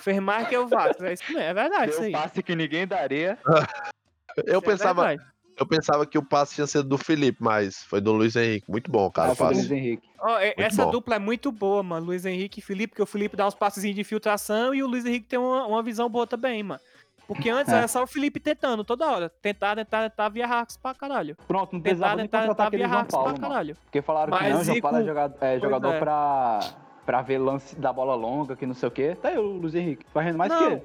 S2: Fez mais que o Vasco. É isso mesmo, é verdade isso aí.
S7: passe que ninguém daria.
S3: Eu
S2: Isso é
S3: pensava,
S2: verdade.
S3: eu pensava que o passe tinha sido do Felipe, mas foi do Luiz Henrique. Muito bom, cara,
S7: Ah,
S3: o passe.
S7: Luiz Henrique.
S2: Ó, é- essa
S3: bom.
S2: dupla é muito boa, mano. Luiz Henrique e Felipe, porque o Felipe dá uns passezinhos de filtração e o Luiz Henrique tem uma, uma visão boa também, mano. Porque antes
S7: É.
S2: era só o Felipe tentando toda hora. Tentar, tentar, tentar via hacks pra caralho.
S7: Pronto, não
S2: Tentar,
S7: precisava nem
S2: tentar,
S7: contratar
S2: tentar
S7: aquele
S2: via
S7: João Paulo, mano.
S2: caralho.
S7: Porque falaram que
S2: Mas
S7: não, João Paulo é jogador, é, jogador
S2: é.
S7: pra, pra ver lance da bola longa, que não sei o quê. Tá aí o Luiz Henrique, fazendo mais
S2: Não,
S7: que ele.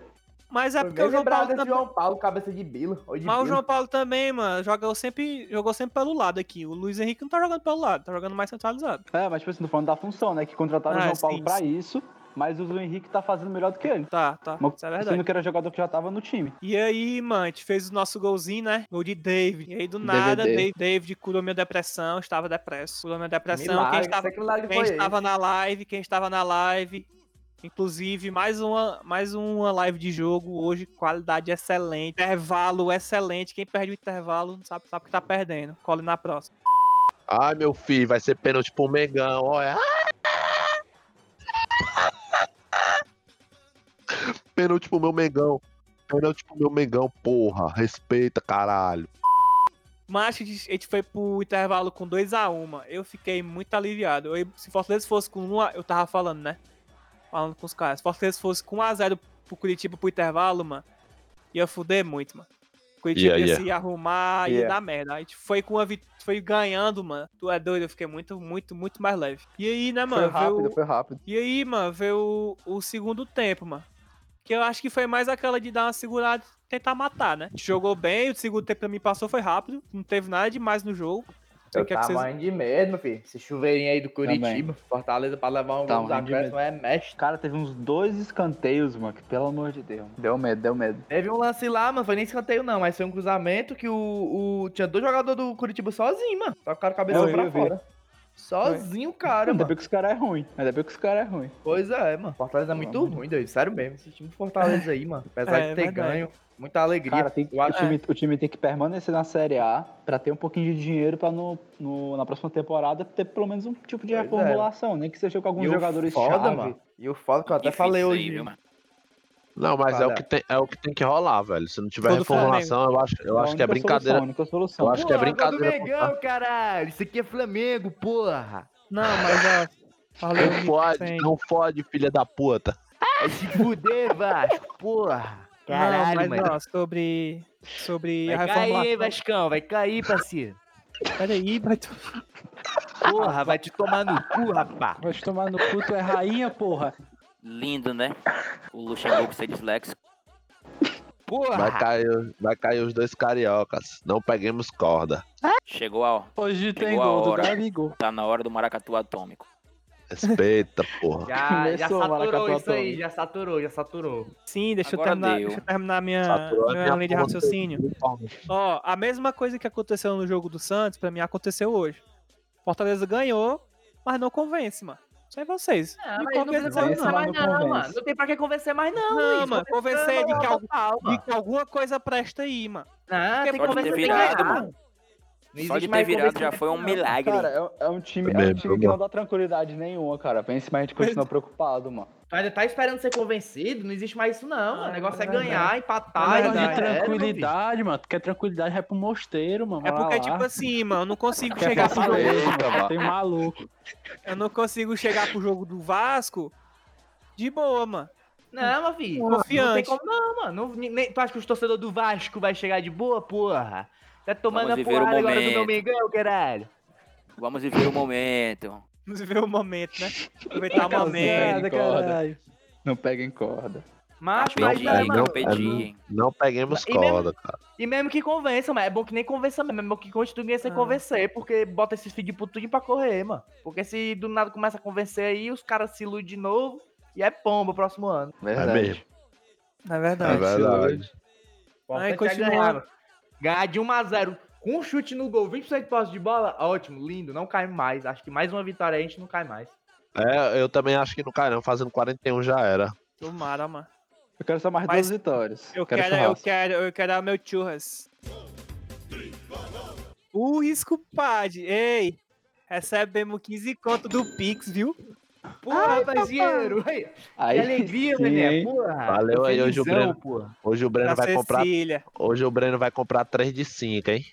S2: Mas é
S6: Foi
S2: porque o João
S6: lembrado
S2: Paulo também.
S6: João Paulo, cabeça de Bila.
S2: Mas o
S6: Bila.
S2: João Paulo também, mano, jogou sempre, jogou sempre pelo lado aqui. O Luiz Henrique não tá jogando pelo lado, tá jogando mais centralizado.
S7: É, mas tipo assim, tô falando da função, né? Que contrataram
S2: Ah,
S7: o João Paulo
S2: sim,
S7: pra
S2: sim.
S7: isso, mas o Luiz Henrique tá fazendo melhor do que ele.
S2: Tá, tá.
S7: Mas
S2: Isso é
S7: Sendo
S2: verdade.
S7: que era jogador que já tava no time.
S2: E aí, mano, a gente fez o nosso golzinho, né? Gol de David. E aí, do nada. David, David curou minha depressão, estava depresso. Curou minha depressão.
S6: Milagre,
S2: quem estava,
S6: que
S2: quem estava na live, quem estava na live. Inclusive, mais uma, mais uma live de jogo hoje, qualidade excelente, intervalo excelente. Quem perde o intervalo sabe, sabe que tá perdendo. Cole na próxima.
S3: Ai, meu filho, vai ser pênalti pro Mengão, olha. Pênalti pro meu Mengão. Pênalti pro meu Mengão, porra. Respeita, caralho.
S2: Mas a gente a gente foi pro intervalo com 2x1, mano. Eu fiquei muito aliviado. Eu- se Fortaleza fosse com 1 eu tava falando, né? Falando com os caras. Se Fortaleza fosse com 1x0 pro Curitiba pro intervalo, mano, ia fuder muito, mano. Curitiba
S3: Ia,
S2: ia,
S3: ia.
S2: se arrumar, ia
S7: Ia.
S2: dar merda. A gente foi com uma vit... foi ganhando, mano. Tu é doido, eu fiquei muito, muito, muito mais leve. E aí, né,
S7: Foi
S2: mano?
S7: rápido,
S2: veio...
S7: foi rápido.
S2: E aí, mano, veio o, o segundo tempo, mano. Que eu acho que foi mais aquela de dar uma segurada e tentar matar, né? Jogou bem, o segundo tempo pra mim passou, foi rápido. Não teve nada demais no jogo. Não sei
S6: Eu
S2: o que é que
S6: tava
S2: vocês-
S6: de medo, meu filho. Esse chuveirinho aí do Curitiba. Fortaleza pra levar um gol dos acréscimos é mestre.
S7: Cara, teve uns dois escanteios, mano, que pelo amor de Deus. Deu medo, deu medo.
S6: Teve um lance lá, mano, foi nem escanteio não, mas foi um cruzamento que o, o- tinha dois jogadores do Curitiba sozinho, mano. A cabeça
S7: Eu vi,
S6: pra
S7: vi.
S6: fora. Sozinho, cara,
S7: Ainda
S6: mano.
S7: bem que os caras é ruim. Ainda bem que os caras é ruim.
S6: Pois é, mano. Fortaleza é muito ruim, doido. Sério mesmo. Esse time do Fortaleza aí, mano. Apesar
S2: É,
S6: de ter
S2: verdade.
S6: ganho, muita alegria.
S7: Cara, tem, o, time, o time tem que permanecer na Série A pra ter um pouquinho de dinheiro pra no, no- na próxima temporada ter pelo menos um tipo de
S6: Pois é.
S7: reformulação, nem que seja com alguns
S6: E
S7: jogadores
S6: foda,
S7: chave.
S6: mano. E o foda que eu até
S5: Difícil
S6: falei hoje.
S5: aí, viu, mano?
S3: Não, mas é o, que tem, é o que tem que rolar, velho. Se não tiver
S2: Todo
S3: reformulação, eu acho, eu
S7: a
S3: acho que é brincadeira.
S7: Solução, solução.
S3: Eu acho que é
S6: Porra, gol do
S3: brincadeira.
S6: Mengão, caralho. Isso aqui é Flamengo, porra.
S2: Não, mas ó. Valeu,
S3: Não fode,
S2: sem-
S3: não fode, filha da puta.
S6: Vai se fuder, Vasco, porra. Caralho,
S2: não, mas
S6: mano.
S2: ó, sobre. Sobre a
S6: Vai cair,
S2: reformulação.
S6: Vascão, vai cair, parceiro.
S2: Peraí, vai. tu-
S6: Porra, vai te tomar no cu, rapá.
S4: Vai te tomar no cu, tu é rainha, porra.
S5: Lindo, né? O Luxemburgo ser disléxico.
S6: Porra.
S3: Vai cair, vai cair os dois cariocas. Não peguemos corda.
S5: Chegou a.
S4: Hoje tem
S5: Chegou a
S4: gol do
S5: hora.
S4: Gabigol.
S5: Tá na hora do maracatu atômico.
S3: Respeita, porra.
S6: Já, já
S7: Começou,
S6: saturou
S7: Maracatu
S6: isso aí,
S7: Atômico.
S6: já saturou, já saturou.
S2: Sim, deixa eu
S5: Agora
S2: terminar,
S5: deu.
S2: deixa eu terminar minha,
S3: Saturou a
S2: minha
S3: minha
S2: linha de raciocínio. Ó, a mesma coisa que aconteceu no jogo do Santos, pra mim aconteceu hoje. Fortaleza ganhou, mas não convence, mano. Sei vocês.
S6: Ah,
S2: Me
S6: não precisa convencer
S2: não.
S6: mais
S7: não
S6: não, mano. Não tem pra que convencer mais não,
S2: Não,
S6: Luiz.
S2: mano,
S6: Convencer
S2: convencer de que,
S6: total,
S2: de que alguma coisa presta aí, mano.
S6: Ah, tem que
S5: Pode ter
S6: convencer
S5: virado, mano.
S6: Não
S5: Só de ter virado já foi um
S6: não.
S5: milagre.
S7: Cara, é, é um time, é um time que não dá tranquilidade nenhuma, cara. Vence, mas a gente continua preocupado, mano.
S6: Ainda tá esperando ser convencido? Não existe mais isso não, mano. O negócio é,
S2: é
S6: ganhar,
S4: Ah,
S6: empatar
S4: mas
S6: meu filho.
S4: tranquilidade, mano. Tu quer tranquilidade, vai pro mosteiro, mano.
S2: É porque,
S4: lá.
S2: tipo assim, mano, eu não consigo
S4: Quer
S2: chegar pro jogo.
S7: Eita.
S4: Tem maluco.
S2: Eu não consigo chegar pro jogo do Vasco de boa, mano.
S6: Não, meu filho. Não tem
S2: Confiante.
S6: como não, mano. Não, nem- tu acha que os torcedores do Vasco vai chegar de boa, porra? Tá tomando
S5: Vamos
S6: a
S5: viver o
S6: porrada agora do meu caralho.
S5: Vamos viver o momento.
S2: Vamos ver o momento, né? Aproveitar o momento.
S7: Caralho. Não pega em corda.
S6: Macho, mas, mas,
S5: diem,
S6: mano,
S5: carpe diem.
S3: Não peguemos
S6: E mesmo-
S3: corda, cara.
S6: E mesmo que convença, mas é bom que nem convença mesmo. É bom que continue sem
S2: Ah.
S6: convencer, porque bota esses filhos de putinho pra correr, mano. Porque se do nada começa a convencer aí, os caras se iludem de novo e é pomba próximo ano.
S3: É mesmo.
S2: É
S3: É
S2: verdade.
S3: verdade.
S6: O
S2: Aí,
S6: importante é
S2: continua.
S6: Ganhar, de 1x0 com um chute no gol, 20% de posse de bola, ótimo, lindo, não cai mais. Acho que mais uma vitória a gente não cai mais.
S3: É, eu também acho que não cai não. Fazendo 41 já era.
S2: Tomara, mano.
S7: Eu quero só mais
S2: Mas
S7: duas vitórias.
S2: Eu
S7: quero,
S2: quero, eu quero, eu quero o meu churras. O risco pad. Ei, recebemos 15 conto do Pix, viu?
S6: Porra, rapaziero. Aí, alegria,
S7: sim,
S6: mané.
S7: hein?
S6: Porra.
S3: Valeu aí, hoje o Breno-
S6: porra.
S3: Hoje o Breno vai comprar.
S2: Cecília.
S3: Hoje o Breno vai comprar 3 de 5, hein?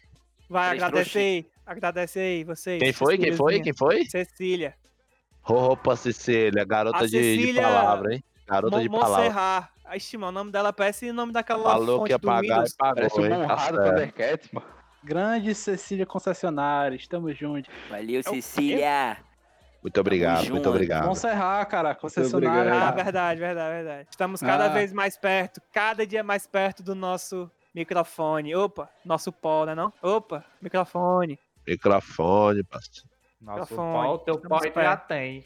S2: Vai, agradece aí. Agradece aí, vocês.
S3: Quem foi? Quem foi? Quem foi?
S2: Cecília.
S3: Opa, Cecília, garota
S2: A
S3: de, de
S2: Cecília
S3: palavra, hein? Garota
S2: Mon
S3: de palavra.
S2: Monserrat. Ixi, mano, o nome dela parece o nome daquela
S3: Falou
S2: fonte
S3: que ia
S2: do
S3: pagar pagou,
S7: Parece um?
S3: Tá
S7: honrado. Thundercats, mano.
S4: Grande Cecília Concessionária, estamos juntos.
S5: Valeu, Cecília.
S3: Muito obrigado,
S5: junto.
S3: muito obrigado.
S4: Monserrat, cara, concessionária.
S2: Ah, verdade, verdade, verdade. Estamos cada
S4: Ah.
S2: vez mais perto, cada dia mais perto do nosso microfone. Opa, nosso pó, né não? Opa, microfone.
S3: Microfone, parceiro.
S6: Nosso
S2: Microfone,
S6: pau, teu
S2: estamos
S6: pau já
S2: perto.
S6: tem.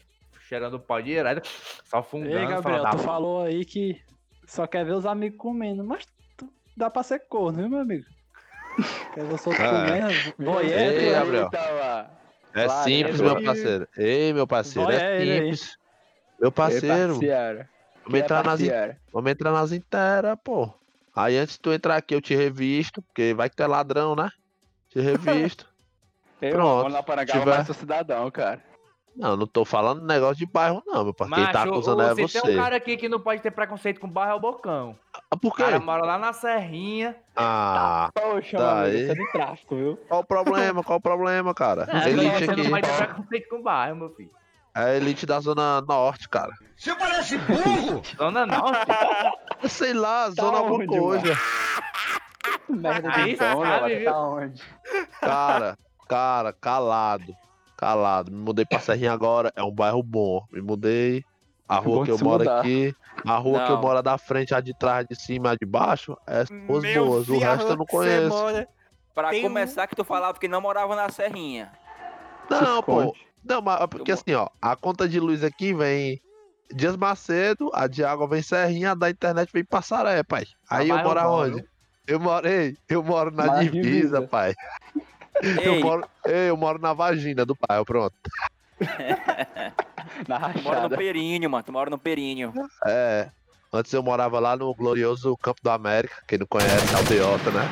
S6: Cheirando pau direto, só fungando.
S4: Ei, Gabriel,
S6: falando,
S4: tu
S6: "Ah,
S4: falou aí que só quer ver os amigos comendo, mas tu dá pra ser corno, viu, meu amigo? Quer ver os outros
S3: Ah.
S4: comendo? Voyeur,
S3: Ei,
S4: tu-
S3: Gabriel.
S7: Tava.
S3: É
S7: Claro,
S3: simples,
S4: é
S3: meu parceiro. Ei, meu parceiro,
S4: Olha
S3: é simples. Meu parceiro,
S7: Parceiro.
S3: vamos entrar, nas, vamos entrar nas inteiras, pô. Aí antes de tu entrar aqui, eu te revisto, porque vai que tu é ladrão, né? Te revisto.
S7: Eu,
S3: Pronto,
S7: vamos lá para
S3: tiver-
S7: mas sou cidadão, cara.
S3: não, não tô falando negócio de bairro, não, meu parceiro. Quem tá acusando é
S6: se
S3: você.
S6: tem um cara aqui que não pode ter preconceito com barro é o Bocão.
S3: Ah, por
S6: O
S3: quê?
S6: cara mora lá na Serrinha.
S3: Ah,
S7: Poxa,
S3: Tá
S7: mano,
S3: aí.
S7: isso é do tráfico, viu?
S3: qual o problema? Qual o problema, cara?
S6: Não,
S3: elite
S6: você
S3: aqui.
S6: não pode ter preconceito com barro, meu filho.
S3: É a elite da Zona Norte, cara.
S6: Zona Norte.
S3: Sei lá,
S7: Tá
S3: Zona alguma coisa.
S7: Merda de zona,
S6: sabe,
S7: vai
S6: viu?
S7: tá onde?
S3: Cara, cara, calado. Calado. Me mudei pra Serrinha agora. É um bairro bom. Me mudei. A rua
S7: Bom
S3: que eu moro
S7: mudar.
S3: aqui. A rua que eu
S5: Não.
S3: moro é da frente, a de trás, a de cima, a de baixo. É as.
S2: Meu
S3: boas. O resto eu não conheço.
S2: mora-
S5: Pra
S2: Tem um-
S5: começar, que tu falava que não morava na Serrinha.
S3: Não, pô. Não, mas é porque
S5: Eu
S3: assim, ó. A conta de luz aqui vem. Dias Macedo, a de água vem Serrinha, a da internet vem Passaré, pai. Aí eu moro aonde? Eu moro, ei, eu moro na
S7: Na
S3: divisa,
S7: divisa.
S3: pai. Eu
S5: Ei,
S3: moro, ei, eu moro na vagina do bairro, pronto.
S7: Na
S5: tu mora no. Períneo, mano. Tu mora no Períneo.
S3: É. Antes eu morava lá no glorioso Campo do América, quem não conhece, Aldeota, né?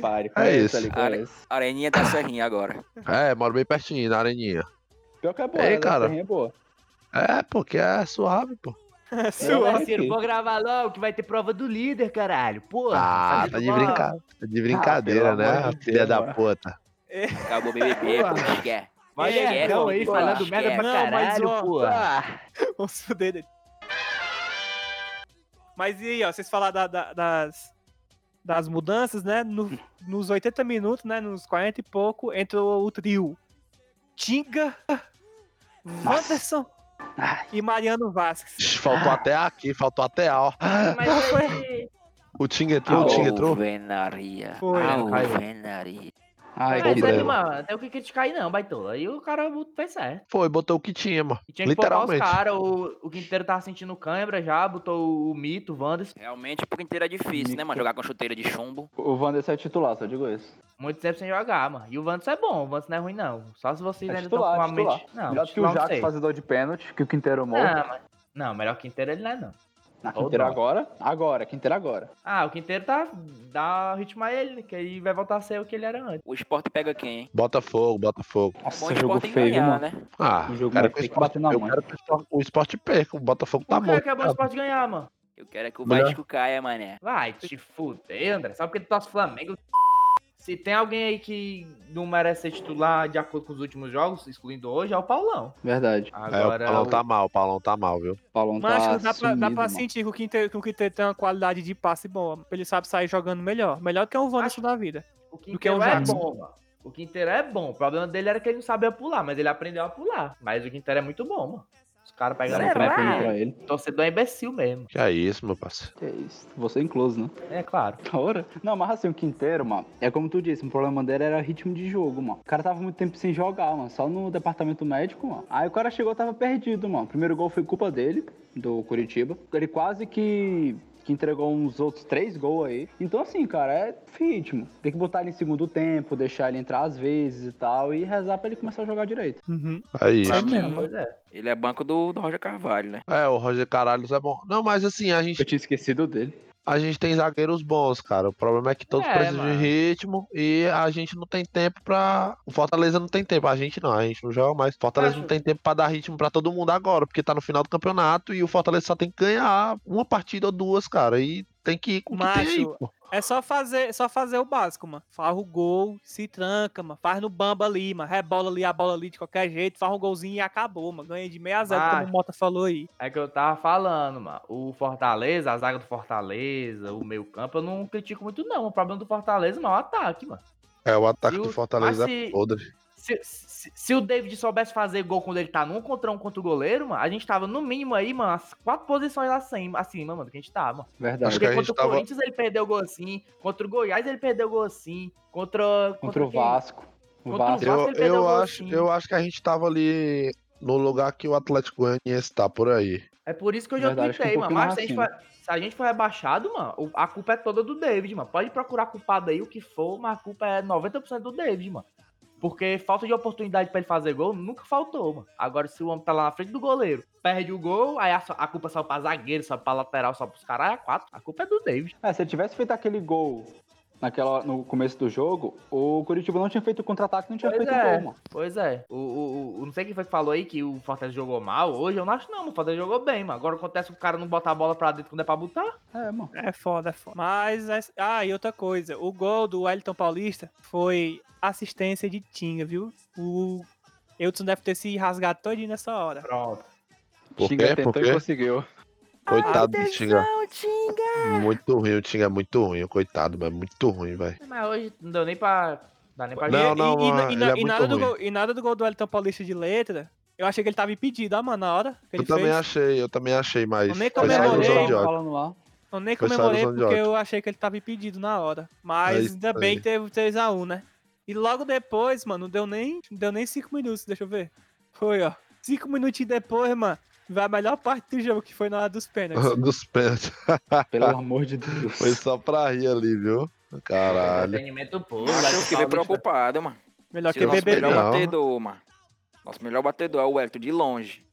S7: Pare,
S3: É isso.
S7: ali,
S5: Are-
S7: conheço.
S5: Areninha da Serrinha agora.
S3: É, moro bem pertinho, na areninha.
S7: Pior que é boa,
S3: Ei,
S7: essa
S3: cara.
S7: serrinha é boa.
S3: É, porque é suave, pô.
S6: Meu
S2: Sua.
S6: parceiro,
S7: aqui.
S6: vou gravar logo que vai ter prova do líder, caralho. Porra.
S3: Ah, tá de, brinca... tá de brincadeira,
S7: Ah,
S3: né? Filha da puta.
S5: Acabou o BBB,
S6: Porra.
S5: pô. Quer.
S6: Vai
S5: É,
S6: é, não, aí
S5: pô,
S6: falando merda
S5: é.
S6: pra
S2: Não, mas,
S6: caralho,
S2: ó,
S6: porra.
S7: Ah,
S2: Vamos fuder dele. Mas e aí, ó, vocês falaram da- da- das, das mudanças, né? No- nos 80 minutos, né? Nos 40 e pouco, entrou o trio. Tinga, Wanderson e Mariano Vasquez.
S3: Faltou até aqui, faltou até A, ó.
S6: Mas aí...
S3: O Ting entrou, o Ting entrou.
S5: Alvenaria.
S2: Foi.
S5: Alvenaria.
S7: Ai,
S6: Mas
S7: que
S3: Breno.
S6: aí, mano, não tem o que criticar aí não, baitola. Aí o cara fez certo.
S3: Foi, botou o que tinha, mano.
S6: E tinha que poupar os
S3: Literalmente.
S6: caras. O, o Quinteiro tava sentindo cãibra já, botou o Mito, o Wanderson.
S5: Realmente, por inteiro é difícil, né, mano? Jogar com chuteira de chumbo.
S7: O Wanderson é titular, só digo isso.
S6: Muito tempo sem jogar, mano. E o Wanderson é bom, o Wanderson não é ruim, não. Só se vocês
S7: É
S6: ainda estão
S7: titular,
S6: com
S7: é
S6: a
S7: titular.
S6: mente. Não,
S7: Melhor que o Jacques, fazedor de pênalti, que o Quinteiro morto.
S6: Não, mas... Não, melhor que Quinteiro ele não é, não.
S7: Na Quinteiro
S6: não.
S7: agora? Agora, Quinteiro agora.
S6: Ah, o Quinteiro tá... Dá ritmo a ele, que aí vai voltar a ser o que ele era antes.
S5: O esporte pega quem, hein?
S3: Botafogo, Botafogo.
S7: Nossa,
S5: Bom, o
S7: jogo
S5: tem que
S7: feio,
S5: ganhar,
S7: mano.
S5: né?
S3: Ah,
S7: O
S3: eu
S7: jogo
S3: quero
S7: mais
S3: que
S7: que bater na
S3: eu quero que o esporte, o esporte perca. O Botafogo tá
S6: que
S3: morto.
S6: que é bom o
S3: cara.
S6: esporte ganhar, mano?
S5: Eu quero é que o. Vasco caia, mané.
S6: Vai te fuder, André. Só porque tu torce Flamengo. Se tem alguém aí que não merece ser titular de acordo com os últimos jogos, excluindo hoje, é o Paulão.
S7: Verdade.
S3: É, o Paulão tá mal, o Paulão tá mal, viu?
S7: O Paulão
S2: Mas
S7: tá
S2: dá pra, dá pra sentir que o, Quinteiro, que o Quinteiro tem uma qualidade de passe boa. Ele sabe sair jogando melhor. Melhor do que o Wanderson da vida.
S6: O
S2: que
S6: Quinteiro
S2: o
S6: é
S2: Jackson.
S6: bom, mano. O Quinteiro é bom. O problema dele era que ele não sabia pular, mas ele aprendeu a pular. Mas o Quinteiro é muito bom, mano. Os caras pegando o treco
S7: pra ele.
S6: Torcedor é imbecil mesmo.
S3: Que é isso, meu parceiro.
S7: Que isso. Você incluso, né?
S6: É claro.
S7: Ora? Não, mas assim, o Quinteiro, mano, é como tu disse, o problema dele era ritmo de jogo, mano. O cara tava muito tempo sem jogar, mano, só no departamento médico, mano. Aí o cara chegou e tava perdido, mano. O primeiro gol foi culpa dele, do Curitiba. Ele quase que que entregou uns outros três gols aí. Então, assim, cara, é ritmo. Tem que botar ele em segundo tempo, deixar ele entrar às vezes e tal, e rezar pra ele começar a jogar direito.
S2: Uhum.
S3: Aí.
S2: Isso mesmo.
S6: Pois é.
S5: Ele é banco do, do Roger Carvalho, né?
S3: É, o Roger Caralhos é bom. Não, mas assim, a gente,
S7: Eu tinha esquecido dele.
S3: A gente tem zagueiros bons, cara. O problema é que todos
S6: É,
S3: precisam
S6: mano.
S3: de ritmo e a gente não tem tempo pra. O Fortaleza não tem tempo. A gente não, a gente não joga mais. O Fortaleza
S6: Acho-
S3: não tem tempo pra dar ritmo pra todo mundo agora, porque tá no final do campeonato e o Fortaleza só tem que ganhar uma partida ou duas, cara. E tem que ir com o que tem aí, pô.
S2: É só fazer, só fazer o básico, mano. Faz o gol, se tranca, mano. Faz no bamba ali, mano. Rebola ali a bola ali de qualquer jeito, faz um golzinho e acabou, mano. Ganha de 6 a 0, como o Mota falou aí.
S6: É que eu tava falando, mano. O Fortaleza, a zaga do Fortaleza, o meio campo, eu não critico muito, não. O problema do Fortaleza, mano, é o ataque, mano.
S3: É, o ataque
S6: E o-
S3: do Fortaleza
S6: mas
S3: é podre.
S6: Se, se, se o David soubesse fazer gol quando ele tá num contra um contra o goleiro, mano, a gente tava no mínimo aí, mano, as quatro posições acima, acima mano, que a gente tava.
S7: Verdade.
S3: Acho que
S6: Porque contra o
S3: tava-
S6: Corinthians ele perdeu gol assim, contra o Goiás ele perdeu gol assim, contra.
S7: Contra o
S6: quem?
S7: Vasco. O
S6: Contra o
S7: Vasco.
S6: Vasco
S3: Eu,
S6: ele perdeu
S3: eu,
S6: gol
S3: acho,
S6: assim.
S3: eu acho que a gente tava ali no lugar que o Atlético Goianiense tá por aí.
S6: É por isso que eu já
S7: Verdade, um
S6: mano. Mas se a, for, se a gente for rebaixado, mano, o- a culpa é toda do David, mano. Pode procurar culpado aí, o que for, mas a culpa é 90% do David, mano. Porque falta de oportunidade pra ele fazer gol nunca faltou, mano. Agora, se o homem tá lá na frente do goleiro, perde o gol, aí a, a culpa só pra zagueiro, só pra lateral, só pros caras, é quatro. A culpa é do David.
S7: É, se ele tivesse feito aquele gol naquela, no começo do jogo, o Curitiba não tinha feito contra-ataque, não tinha
S6: Pois
S7: feito
S6: é.
S7: gol, mano.
S6: Pois é. O, o, o- não sei quem foi que falou aí que o Fortaleza jogou mal. Hoje eu não acho não, o Fortaleza jogou bem, mano. Agora acontece que o cara não botar a bola pra dentro quando é pra botar.
S7: É, mano.
S2: É foda, é foda. Mas, é- ah, e outra coisa. O gol do Wellington Paulista foi assistência de Tinga, viu? O Eudson deve ter se rasgado todinho nessa hora.
S6: Pronto.
S3: Quê?
S7: tentou e conseguiu.
S3: Coitado do Tinga. Muito ruim, o Tinga é muito ruim, coitado, mas é muito ruim, velho.
S6: Mas hoje não deu nem pra. Dá nem pra
S3: Não,
S2: e,
S3: não,
S2: e- e- e
S3: ele
S2: na-
S3: é
S2: e nada do gol, e nada do gol do Wellington Paulista de letra. Eu achei que ele tava impedido, ah, mano, na hora que
S3: Eu também
S2: fez.
S3: achei, eu também achei, mas
S2: Eu nem comemorei.
S7: lá.
S2: Eu nem comemorei porque eu achei que ele tava impedido na hora. Mas
S3: É isso
S2: ainda bem
S3: aí.
S2: que teve 3x1, né? E logo depois, mano, não deu nem, não deu nem 5 minutos, deixa eu ver. Foi, ó. 5 minutinhos depois, mano, a melhor parte do jogo, que foi na hora dos pênaltis.
S3: Dos pênaltis.
S7: Pelo amor de Deus.
S3: Foi só pra rir ali, viu? Caralho.
S6: Entretenimento puro.
S5: Acho que
S6: Paulista.
S5: preocupado, mano.
S2: Melhor
S5: Se
S2: que
S5: o nosso
S2: BBB.
S5: melhor
S3: Não.
S5: batedor, mano. Nosso melhor batedor é o Wellington, de longe.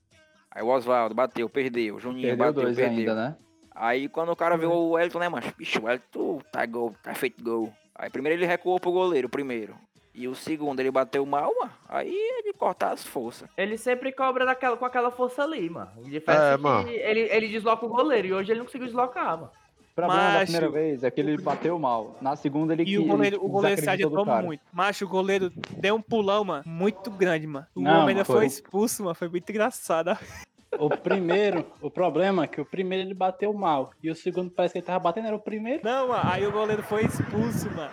S5: Aí o Oswaldo bateu, perdeu. O Juninho
S7: Perdeu
S5: bateu,
S7: dois
S5: perdeu.
S7: ainda, né?
S5: Aí quando o cara viu o Wellington, né, mano? Bicho, o Wellington tá gol, tá feito gol. Aí primeiro ele recuou pro goleiro, primeiro. E o segundo ele bateu mal, mano. Aí ele cortar as forças.
S6: Ele sempre cobra daquela, com aquela força ali, mano.
S3: É,
S6: é, que
S3: mano.
S6: Ele, ele desloca o goleiro e hoje ele não conseguiu deslocar, mano.
S7: O problema da
S2: Macho.
S7: primeira vez é que ele bateu mal. Na segunda ele
S2: E o
S7: que-
S2: goleiro, o goleiro se adiantou muito. Macho, o goleiro deu um pulão, mano, muito grande, mano. O
S7: Não,
S2: homem ainda foi
S7: foi-
S2: expulso, mano. Foi muito engraçado.
S4: O primeiro, o problema é que o primeiro ele bateu mal. E o segundo parece que ele tava batendo, era o primeiro.
S2: Não, mano, aí o goleiro foi expulso, mano.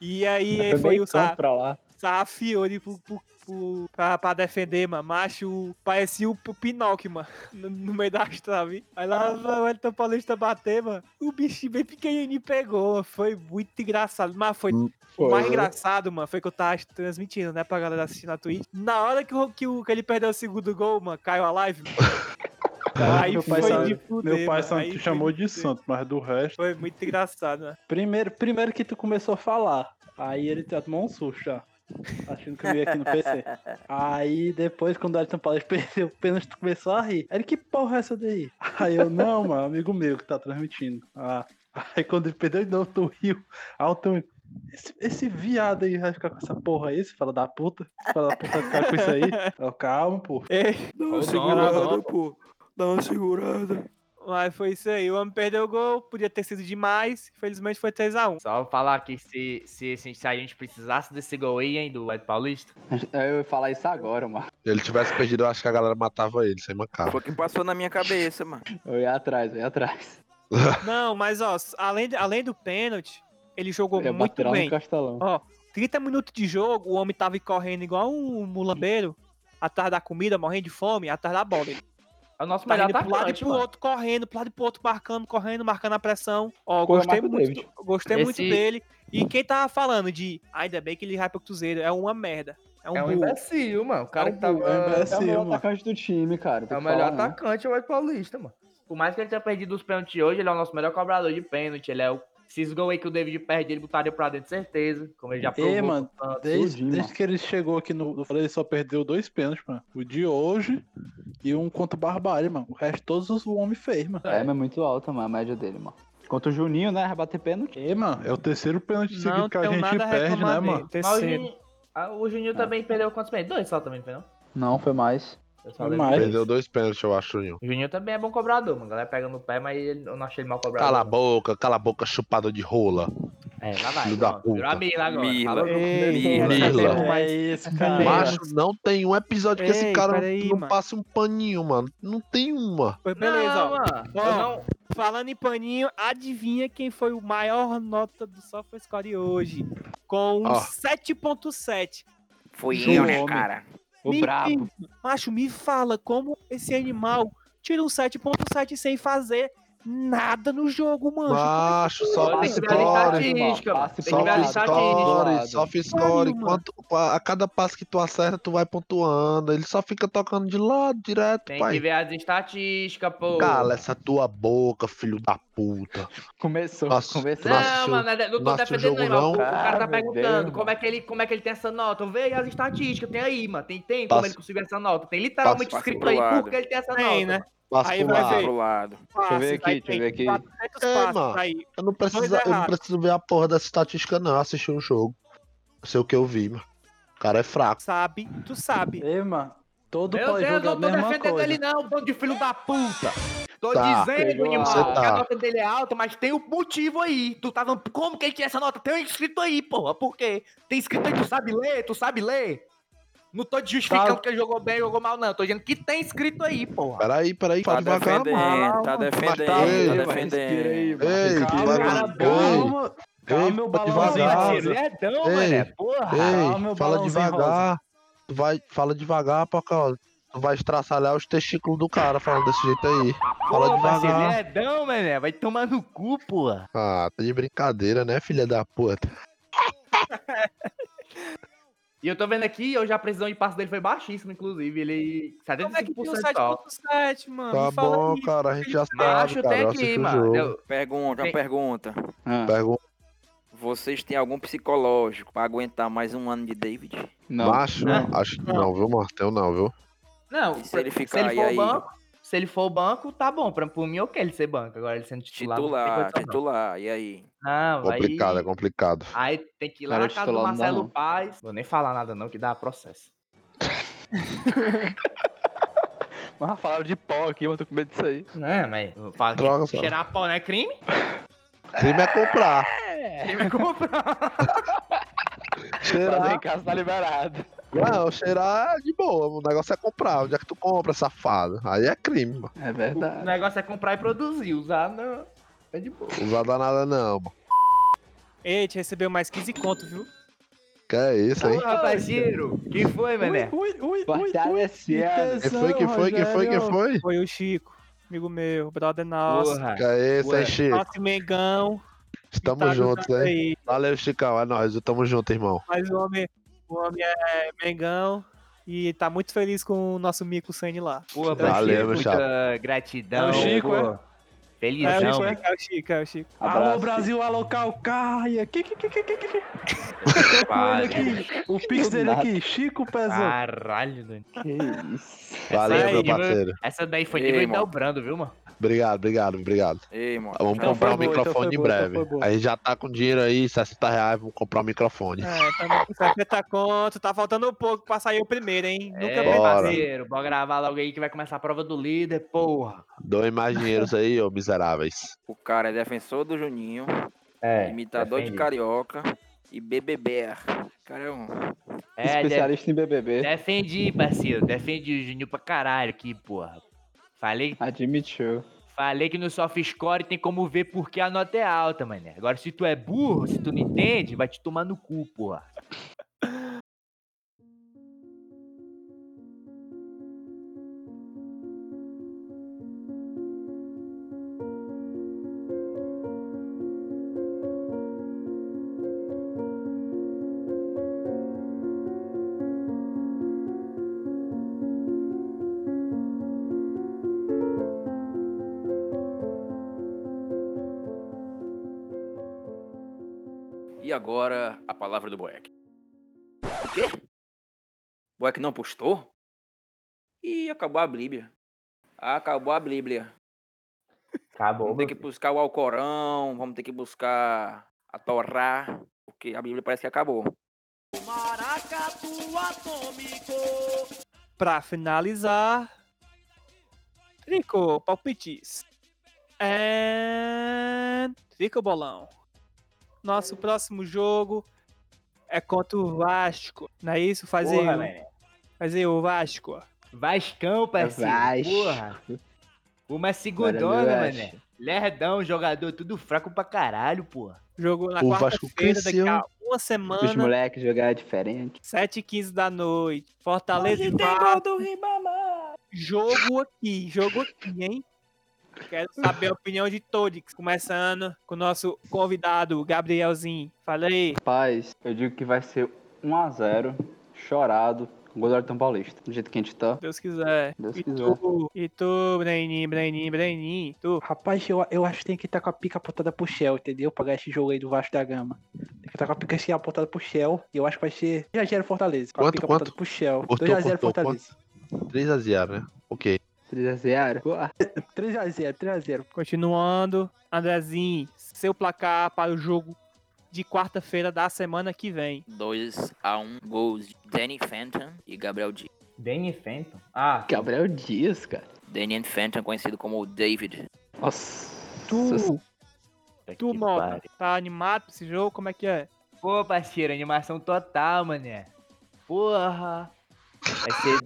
S2: E aí
S7: Foi
S2: ele foi o Sa
S7: pra lá.
S2: Sarrafiori pro, pro, pro, pra, pra defender, mano. Macho, parecia o, o Pinóquio, mano, no, no meio da trave. Aí lá o Elton Paulista bater, mano. O bichinho bem pequenininho pegou. Foi muito engraçado. Mas foi. O
S7: Foi.
S2: mais engraçado, mano, foi que eu tava transmitindo, né, pra galera assistindo na Twitch. Na hora que, o, que, o, que ele perdeu o segundo gol, mano, caiu a live. mano. Aí
S4: meu
S2: foi
S4: pai, só,
S2: de fuder,
S4: meu pai
S2: mano.
S4: só
S2: Aí
S4: te
S2: foi
S4: chamou
S2: de
S4: santo, mas do resto.
S2: Foi muito engraçado, né?
S4: Primeiro, primeiro que tu começou a falar. Aí ele já tomou um susto já. Achando que eu ia aqui no PC. Aí depois, quando o Elton Paulista perdeu o pênalti, tu começou a rir. Aí ele, que porra é essa daí? Aí eu, não, mano, amigo meu que tá transmitindo. Ah. Aí quando ele perdeu de novo, tu riu. Aí o Tom, esse, esse viado aí vai ficar com essa porra aí, esse fala da puta. Esse fala da puta vai ficar com isso aí. Eu, calma, pô.
S2: Ei,
S6: uma segurada,
S5: segurada, pô. Dá uma segurada.
S2: mas foi isso aí. O homem perdeu o gol, podia ter sido demais. Infelizmente foi 3x1.
S6: Só falar que se, se, se, a gente precisasse desse gol aí, hein, do Ed Paulista,
S7: Eu ia falar isso agora, mano.
S3: Se ele tivesse perdido, eu acho que a galera matava ele, sem mancada.
S5: Foi o que passou na minha cabeça, mano.
S7: Eu ia atrás, eu ia atrás.
S2: Não, mas ó, além, além do pênalti, ele jogou
S7: ia
S2: muito bem.
S7: no castelão.
S2: Ó, 30 minutos de jogo, o homem tava correndo igual um mulambeiro, atrás da comida, morrendo de fome, atrás da bola. Ele
S6: é o nosso
S2: tá
S6: melhor
S2: indo pro lado e
S6: atacante,
S2: pro
S6: mano.
S2: outro, correndo, pro lado e pro outro, marcando, correndo, marcando a pressão. Ó,
S7: Corra
S2: gostei muito, do- gostei muito
S6: Esse-
S2: dele. E quem tava falando de, ainda bem que ele vai pro Cruzeiro, é uma merda. É um
S6: É um imbecil, mano. O cara
S2: É um
S6: que
S2: burro,
S4: é um
S7: É o
S4: imbecil.
S7: melhor
S4: mano.
S7: atacante do time, cara. tem
S6: É o melhor
S7: falar, né?
S6: atacante, é o Paulista, mano. Por mais que ele tenha perdido os pênaltis hoje, ele é o nosso melhor cobrador de pênalti. Ele é o. Esses gols aí que o David perde, ele botaria pra dentro, certeza. Como ele já provou.
S4: Ei, mano, desde,
S7: tudinho,
S4: desde
S7: mano.
S4: que ele chegou aqui no. Eu falei, ele só perdeu dois pênaltis, mano. O de hoje e um contra o Barbárie, mano. O resto todos os o homem fez, mano.
S7: É, mas é muito alta, mano, a média dele, mano. Contra o Juninho, né? Bater pênalti.
S4: Ei, mano, é o terceiro pênalti
S2: Não
S4: seguido que a gente perde, né,
S2: dele.
S4: mano?
S6: O
S2: Terceiro.
S6: Juninho, ah, o Juninho também perdeu quantos pênaltis? Dois só também, não?
S7: Não, foi mais.
S6: De
S3: Perdeu dois pênaltis, eu acho, Juninho.
S6: O Juninho também é bom cobrador, mano. A galera pega no pé, mas eu não achei ele mal cobrador.
S3: Cala a boca, cala a boca, chupador de rola.
S6: É, lá vai.
S3: Filho da.
S6: Virou a
S3: puta.
S6: Mila agora.
S5: Mila.
S2: Ei,
S3: Mila.
S4: É isso, cara.
S3: Macho, não tem um episódio que esse cara
S2: peraí,
S3: não
S2: mano.
S3: passe um paninho, mano. Não tem uma.
S2: Pois beleza,
S6: não,
S2: ó.
S6: mano.
S2: Ó,
S6: não...
S2: Falando em paninho, adivinha quem foi o maior nota do SofaScore hoje? Com um
S3: Ó.
S2: 7.7.
S5: Foi
S2: João
S5: eu, né,
S7: Homem.
S5: cara?
S7: O
S2: Me-
S7: brabo.
S2: Macho, me fala como esse animal tira um 7.7 sem fazer nada no jogo, mano.
S3: Macho, só
S6: Tem que ver a
S3: score.
S6: Tem
S7: parado.
S3: Só fiz score.
S2: mano.
S3: Quanto, a cada passo que tu acerta, tu vai pontuando. Ele só fica tocando de lado, direto,
S6: Tem
S3: pai.
S6: que ver as estatísticas, pô.
S3: Cala essa tua boca, filho da puta.
S7: Começou,
S3: Nossa,
S7: começou.
S6: Não, mano, não tô
S3: assistiu o
S6: defendendo
S3: jogo,
S6: não? O cara
S7: Ah,
S6: tá
S7: meu
S6: perguntando
S7: Deus,
S6: como é, que ele, como é que ele tem essa nota. Vê aí as estatísticas, tem aí, mano. Tem, tem como ele conseguiu essa nota. Tem literalmente
S5: Passa
S6: escrito aí por que ele tem essa
S2: Tem,
S6: nota.
S2: né?
S3: Passa
S2: Aí
S3: pro
S2: vai
S3: lado.
S2: ver.
S5: Pro lado.
S7: Deixa eu ver aqui, deixa eu ver aqui.
S2: 400
S3: É, mano.
S2: aí.
S3: Eu não, preciso, eu não preciso ver a porra dessa estatística, não. Eu assisti um jogo. Eu sei o que eu vi, mano. O cara é fraco.
S2: Sabe, tu sabe.
S4: Ei, mano, todo
S6: Meu
S4: pode
S6: Deus,
S4: jogar
S6: eu não tô
S4: mesma
S6: defendendo
S4: coisa.
S6: ele não, bando de filho da puta. Tô
S3: Tá.
S6: dizendo,
S7: Pegou
S6: irmão,
S7: a-
S6: que a
S3: tá.
S6: nota dele é alta, mas tem um motivo aí. Tu tava. Como que ele tinha essa nota? Tem escrito aí, porra. Por quê? Tem escrito aí, tu sabe ler, tu sabe ler. Não tô te justificando
S4: Tá.
S6: que jogou bem, jogou mal, não. Tô dizendo que tem escrito aí, porra.
S3: Peraí, peraí,
S5: Tá
S3: fala devagar, mano.
S5: defendendo, tá defendendo,
S3: tá
S5: tá defendendo.
S3: Ei,
S4: Calma,
S3: devagar.
S4: calma, calma,
S3: Ei,
S4: meu.
S6: Ledão,
S3: Ei,
S6: mané, porra.
S3: Ei,
S4: Calma, meu
S3: fala devagar. Tu vai, fala devagar, ó, tu vai estraçalhar os testículos do cara falando desse jeito aí. Fala
S6: Pô,
S3: devagar.
S6: ledão, mané. Vai tomar no cu, porra.
S3: Ah, tá de brincadeira, né, filha da puta?
S6: E eu tô vendo aqui, hoje a precisão de passe dele foi baixíssima, inclusive. Ele.
S2: Como é que tem um
S6: 75% só.
S2: 7.7, mano?
S3: Tá bom,
S2: aí.
S3: cara, a gente já
S6: Acho
S3: sabe,
S6: tem
S3: cara. Eu
S6: aqui,
S3: o
S6: mano. Eu-
S5: Pergunta, uma
S6: Tem-
S5: pergunta.
S7: Ah,
S3: Pergunta,
S5: Vocês têm algum psicológico pra aguentar mais um ano de David?
S7: não.
S3: macho?
S6: Não.
S3: Acho que não, viu? Tenho não, viu?
S6: Não,
S5: E se ele ficar
S6: se ele
S5: aí,
S6: for
S5: aí?
S6: banco, se ele for banco, tá bom. Pra, por mim, ok ele ser banco. Agora ele sendo titular.
S5: Titular,
S6: não.
S5: titular, e aí?
S6: Não,
S3: Complicado, é
S6: aí,
S3: complicado.
S6: aí tem que ir lá
S7: Cara,
S6: na casa do Marcelo
S7: não.
S6: Paz. Vou nem falar nada não, que dá processo.
S7: Mas falaram de pó aqui, eu tô com medo disso aí.
S6: Não, mas que
S3: Droga, só.
S6: cheirar pó não é crime?
S3: Crime é comprar.
S6: Crime é comprar.
S7: Fazer
S3: Cheirar.
S7: em casa tá liberado.
S3: Não, cheirar é de boa. O negócio é comprar. Onde é que tu compra, safado? Aí é crime, mano.
S7: É
S6: O
S7: verdade.
S6: negócio é comprar e produzir. Usar não. É de boa.
S3: Usar danada não, mano.
S2: Ei, te recebeu mais 15 conto, viu?
S3: Que é isso, hein?
S6: Porra, parceiro. Quem foi, mané?
S4: Ui, ui, ui, ui, ui.
S7: Fortalecido.
S3: Que foi, que foi, que foi, que foi?
S2: Foi o Chico, amigo meu, brother nosso.
S6: Porra.
S3: Que é isso, hein, Chico?
S2: Nosso Mengão.
S3: Estamos
S2: tá
S3: juntos, hein?
S2: aí.
S3: Valeu, Chicão. É nóis. Tamo junto, irmão.
S2: Mas o homem, o homem é Mengão e tá muito feliz com o nosso mico Sane lá.
S6: Porra,
S3: Valeu,
S6: parceiro,
S3: meu
S6: muita gratidão.
S4: É o Chico,
S6: pô.
S4: é?
S2: É o
S6: Felizão.
S2: Chico, é o Chico, é o Chico.
S4: Alô,
S7: Abraço.
S4: Brasil, alô, Calcaia. Que, que, que, que, que, que, aqui. O pix dele aqui, Chico Pezão.
S6: Caralho, Dani.
S7: Que isso.
S3: Valeu,
S6: aí,
S3: meu parceiro.
S6: Essa daí foi nível
S5: mano.
S6: dobrando, viu, mano?
S3: Obrigado, obrigado, obrigado.
S5: Ei, mano.
S3: Vamos
S7: Então
S3: comprar um
S7: boa, então
S3: microfone
S7: foi
S3: em
S7: boa, então
S3: breve.
S7: boa.
S3: A gente já tá com dinheiro aí, 60 reais, vamos comprar um microfone.
S2: É, tá com 70 conto, tá faltando um pouco pra sair o primeiro, hein? Nunca
S6: é,
S2: pensei.
S3: Bora.
S6: parceiro, bora gravar logo aí que vai começar a prova do líder, porra.
S3: Doem mais dinheiros aí, ô miseráveis.
S5: O cara é defensor do Juninho,
S6: É,
S5: imitador de
S6: defende.
S5: carioca e BBB. O cara é um.
S6: É, de-
S7: Especialista em BBB.
S6: defendi, parceiro, defendi o Juninho pra caralho aqui, porra. Falei,
S7: Admitiu.
S6: falei que no soft score tem como ver porque a nota é alta, mané. Agora, se tu é burro, se tu não entende, vai te tomar no cu, porra.
S5: Agora, a palavra do Boeck. O quê? Boeck não postou? Ih, acabou a Bíblia. Acabou a Bíblia.
S6: Acabou.
S5: Vamos ter que buscar o Alcorão, vamos ter que buscar a Torá, porque a Bíblia parece que acabou.
S2: Pra finalizar, Trico, palpites. And... Trico Bolão. Nosso próximo jogo é contra o Vasco. Não é isso? Fazer,
S6: Porra, mané.
S2: fazer o Vasco.
S6: Vascão, parceiro.
S7: Vasco.
S6: Porra. Uma segundona,
S7: Bora, meu
S6: mané. Lerdão, jogador tudo fraco pra caralho, porra.
S2: Jogo na
S3: O Vasco
S2: quarta-feira, daqui a uma
S7: Os
S2: semana,
S7: moleques jogar diferente.
S2: 7h15 da noite. Fortaleza e Vasco. Jogo aqui, jogo aqui, hein? Quero saber a opinião de todos. Começando com o nosso convidado, Gabrielzinho. Fala aí.
S7: Rapaz, eu digo que vai ser 1x0, chorado, gol do Artão Paulista. Do jeito que a gente tá.
S2: Deus quiser.
S7: Deus
S2: e
S7: quiser.
S2: tu, e tu, Breninho, Breninho, Breninho, tu.
S4: Rapaz, eu, eu acho que tem que estar com a pica apontada pro Shell, entendeu? Pra ganhar esse jogo aí do Vasco da Gama. Tem que estar com a pica assim apontada pro Shell. E eu acho que vai ser 2x0 Fortaleza. Com a
S3: Quanto,
S4: pica
S3: quanto?
S4: apontada pro Shell.
S3: Cortou,
S4: 2x0
S3: cortou,
S4: Fortaleza.
S3: 3x0, né? Ok.
S7: 3x0.
S4: 3x0, 3x0.
S2: Continuando, Andrezinho, seu placar para o jogo de quarta-feira da semana que vem.
S5: 2x1 gols de Danny Fenton e Gabriel Dias.
S6: Danny Fenton. Ah,
S7: Gabriel Dias, cara.
S5: Danny Fenton, conhecido como o David.
S7: Nossa.
S2: Tu, tu,
S6: pariu.
S2: tá animado pra esse jogo? Como é que é?
S6: Pô, parceiro, animação total, mané. Porra. Vai ser,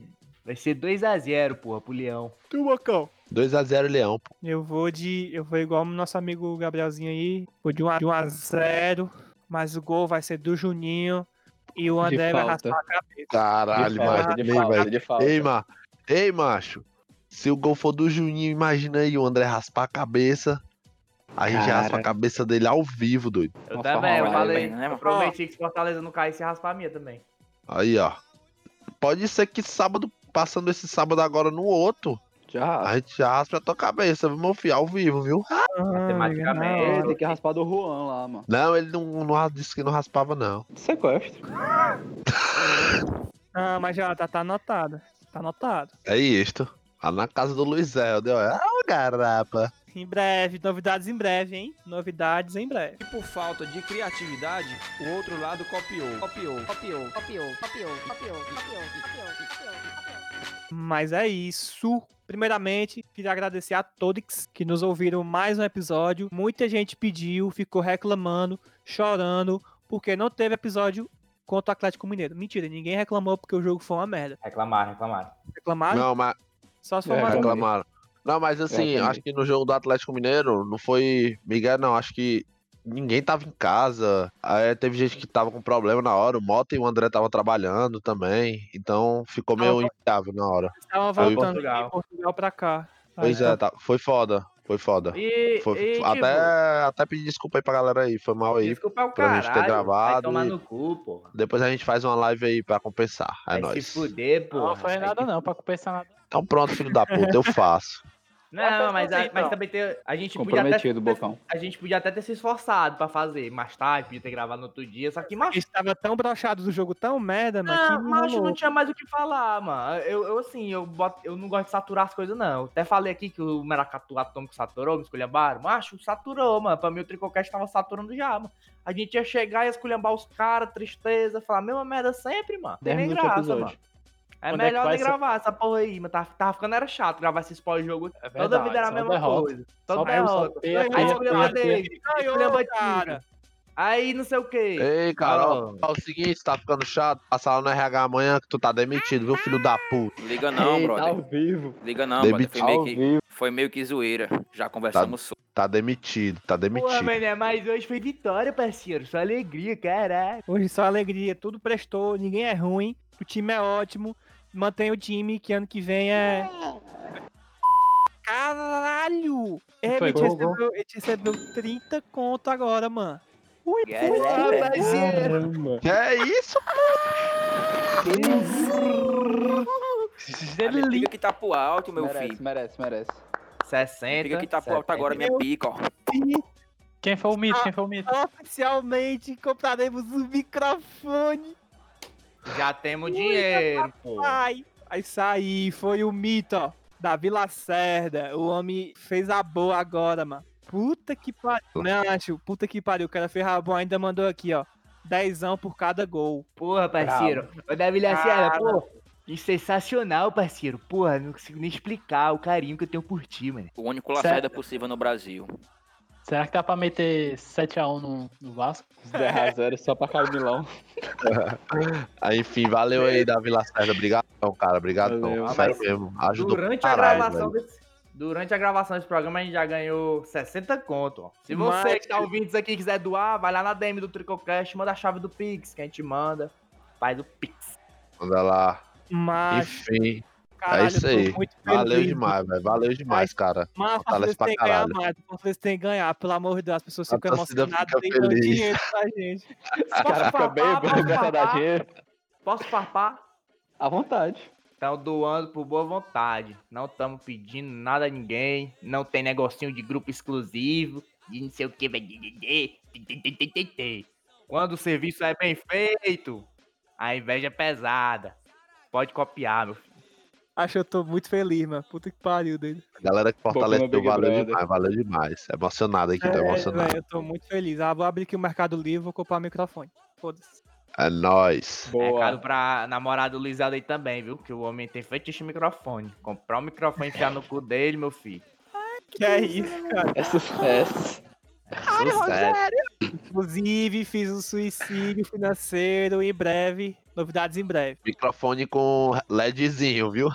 S6: vai ser 2x0, porra, pro Leão.
S2: Tu, Bocão.
S3: 2x0 Leão, pô.
S2: Eu vou de. Eu vou igual o nosso amigo Gabrielzinho aí. Vou de 1 a, de 1 a 0 Mas o gol vai ser do Juninho. E o André vai raspar a cabeça.
S3: Caralho, macho.
S7: de
S3: Ei,
S7: falta,
S3: velho.
S7: de falta.
S3: Ei, ma... Ei, macho. Se o gol for do Juninho, imagina aí o André raspar a cabeça. A gente
S7: Cara.
S3: raspa a cabeça dele ao vivo, doido.
S6: Eu
S7: Uma
S6: também, eu falei.
S5: né, mano?
S6: Eu prometi que se Fortaleza não caísse, ia raspar a minha também.
S3: Aí, ó. Pode ser que sábado, passando esse sábado agora no outro,
S7: Já.
S3: a gente já raspa a tua cabeça, viu, meu filho? Ao vivo, viu?
S6: Matematicamente.
S7: Ele tem que raspar do Juan lá, mano.
S3: Não, ele não, não disse que não raspava, não.
S7: Sequestro.
S2: Ah, mas já tá, tá anotado. Tá anotado.
S3: É isto. Lá na casa do Luiz Helder, ó. Ah, garapa.
S2: Em breve, novidades em breve, hein? Novidades em breve.
S1: E por falta de criatividade, o outro lado copiou. Copiou, copiou, copiou, copiou, copiou, copiou, copiou,
S2: Mas é isso. Primeiramente, queria agradecer a todos que nos ouviram mais um episódio. Muita gente pediu, ficou reclamando, chorando, porque não teve episódio contra o Atlético Mineiro. Mentira, ninguém reclamou porque o jogo foi uma merda.
S6: Reclamaram, reclamaram.
S2: Reclamaram?
S3: Não, mas
S2: Só se for
S7: É,
S2: mais um.
S3: reclamaram. Não, mas assim,
S7: também.
S3: acho que no jogo do Atlético Mineiro não foi Miguel, não. Acho que ninguém tava em casa. Aí teve gente que tava com problema na hora. O Mota e o André tava trabalhando também. Então ficou meio
S2: Tava-
S3: inviável na hora.
S2: Tava voltando
S6: Portugal.
S2: de Portugal pra cá.
S3: Pois é, tá, foi foda. Foi foda.
S6: E,
S3: Foi-
S6: e tipo,
S3: até, até pedir desculpa aí pra galera aí. Foi mal aí.
S6: desculpa o
S3: pra gente ter
S6: caralho.
S3: gravado
S6: Vai tomar no cu, porra.
S3: Depois a gente faz uma live aí pra compensar. É
S6: Vai
S3: nóis.
S6: se fuder, porra.
S4: Não foi
S6: Vai
S4: nada
S6: se-
S4: não, pra compensar nada.
S3: Então pronto, filho da puta, eu faço.
S6: Não, mas, a-
S4: fazer,
S6: mas
S4: então.
S6: também tem, a gente podia até
S7: Comprometido, Bocão.
S6: a gente podia até ter se esforçado pra fazer mais tarde, podia ter gravado no outro dia, só que
S2: A
S6: macho,
S2: gente tava tão brochado do jogo, tão merda, mas que
S6: não, macho não tinha mais o que falar, mano. Eu, eu assim, eu, boto, eu não gosto de saturar as coisas, não. Até falei aqui que o Meracatu Atômico saturou, me esculhambaram. Macho, saturou, mano. Pra mim o Tricocast tava saturando já, mano. A gente ia chegar e esculhambar os caras, tristeza, falar, mesma merda sempre, mano. Tem
S7: 10
S6: nem graça, mano. É
S4: Quando é
S6: melhor
S4: vai
S6: nem
S4: ser?
S6: gravar essa porra aí, mano. Tava, tava ficando era chato gravar esses pós-jogo.
S4: É
S6: Toda
S4: verdade,
S6: vida era a mesma
S4: derrota.
S6: coisa. Toda
S4: só
S6: derrota.
S4: pega,
S6: Aí esculhamba
S4: pega.
S6: dele,
S2: Ganhou, cara.
S6: Aí não sei o quê.
S3: Ei, Carol, é o seguinte, tá ficando chato. Passa lá no RH amanhã que tu tá demitido, viu, filho da puta?
S5: Liga não,
S7: Eita,
S5: brother.
S7: ao vivo.
S5: Liga não, brother. Foi
S3: Demitido.
S5: meio, que,
S7: vivo.
S5: foi meio que zoeira. Já conversamos sobre.
S3: Tá demitido, tá
S6: Pô,
S3: demitido.
S6: mané, mas hoje foi vitória, parceiro. Só alegria, caralho.
S2: Hoje só alegria, tudo prestou, ninguém é ruim, o time é ótimo, mantém o time que ano que vem é. Caralho! É, a gente
S4: gol, gol.
S2: recebeu, a gente recebeu 30 conto agora, mano.
S6: Porra, parceiro.
S7: Caramba.
S3: Que é isso?
S5: A minha pica que tá pro alto, meu
S7: merece,
S5: filho.
S7: merece, merece.
S5: A
S6: 60.
S5: pica que tá pro alto agora, minha pica, ó.
S4: Quem foi o mito? Quem foi o mito?
S2: Oficialmente compraremos um microfone.
S6: Já temos dinheiro, pô.
S2: Ai, aí isso aí foi o mito, ó. Davi Lacerda. O homem fez a boa agora, mano. Puta que pariu. Não, acho, puta que pariu. O cara fez a boa ainda mandou aqui, ó. Dezão por cada gol.
S6: Porra, parceiro. Ô, Davi Lacerda, pô. Sensacional, parceiro. Porra, não consigo nem explicar o carinho que eu tenho por ti, mano.
S5: O único Lacerda possível no Brasil.
S4: Será que dá pra meter 7x1 no, no Vasco?
S7: 10x0 só pra cair o Milão.
S3: Aí, enfim, valeu aí, Davi Lacerda. Obrigadão, cara. Obrigadão.
S7: Valeu.
S3: Sério mesmo. Ajudou
S6: Durante
S3: pra
S6: a
S3: caralho,
S6: gravação
S3: velho.
S6: desse. Durante a gravação desse programa, a gente já ganhou 60 conto, ó. Se você
S2: Mas-
S6: que tá ouvindo isso aqui e quiser doar, vai lá na DM do Tricocast, manda a chave do Pix, que a gente manda. Faz o Pix.
S3: Manda lá.
S2: Mas,
S3: Enfim,
S2: caralho,
S3: é isso aí.
S2: muito
S3: Valeu demais, velho. Valeu demais, cara.
S2: Mas o Fortaleza tem que ganhar mais. O Fortaleza tem que ganhar, pelo amor de Deus. As pessoas
S3: A
S2: ficam emocionadas
S3: fica
S2: e dão
S3: feliz.
S2: dinheiro pra gente.
S7: Os caras ficam
S6: farpar,
S7: bem
S6: posso
S7: bem pra dar
S6: farpar?
S7: dinheiro.
S6: Posso farpar?
S7: À vontade.
S6: Estão doando por boa vontade. Não estamos pedindo nada a ninguém. Não tem negocinho de grupo exclusivo. De não sei o que. Quando o serviço é bem feito, a inveja é pesada. Pode copiar, meu filho.
S2: Acho que eu tô muito feliz, mano. Puta que pariu dele.
S3: Galera que fortaleceu, valeu
S7: Brother.
S3: demais, valeu demais. Emocionado aqui, tô
S2: É,
S3: emocionado.
S2: eu tô muito feliz. Ah, vou abrir aqui o Mercado Livre vou comprar o microfone. Foda-se.
S3: É nóis.
S6: Recado
S7: Boa.
S6: pra namorada do Luiz Aldo aí também, viu? Que o homem tem fetiche microfone. Comprar um microfone e enfiar no cu dele, meu filho.
S2: Que é isso, cara.
S7: É sucesso.
S6: Sucesso.
S2: Inclusive, fiz um suicídio financeiro em breve. Novidades em breve.
S3: Microfone com LEDzinho, viu?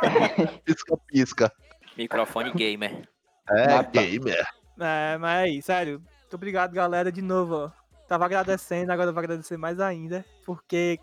S3: pisca, pisca.
S5: Microfone gamer.
S3: É,
S7: Mata.
S3: gamer.
S2: É, mas é isso, sério. Muito obrigado, galera, de novo, ó. Tava agradecendo, agora eu vou agradecer mais ainda. Porque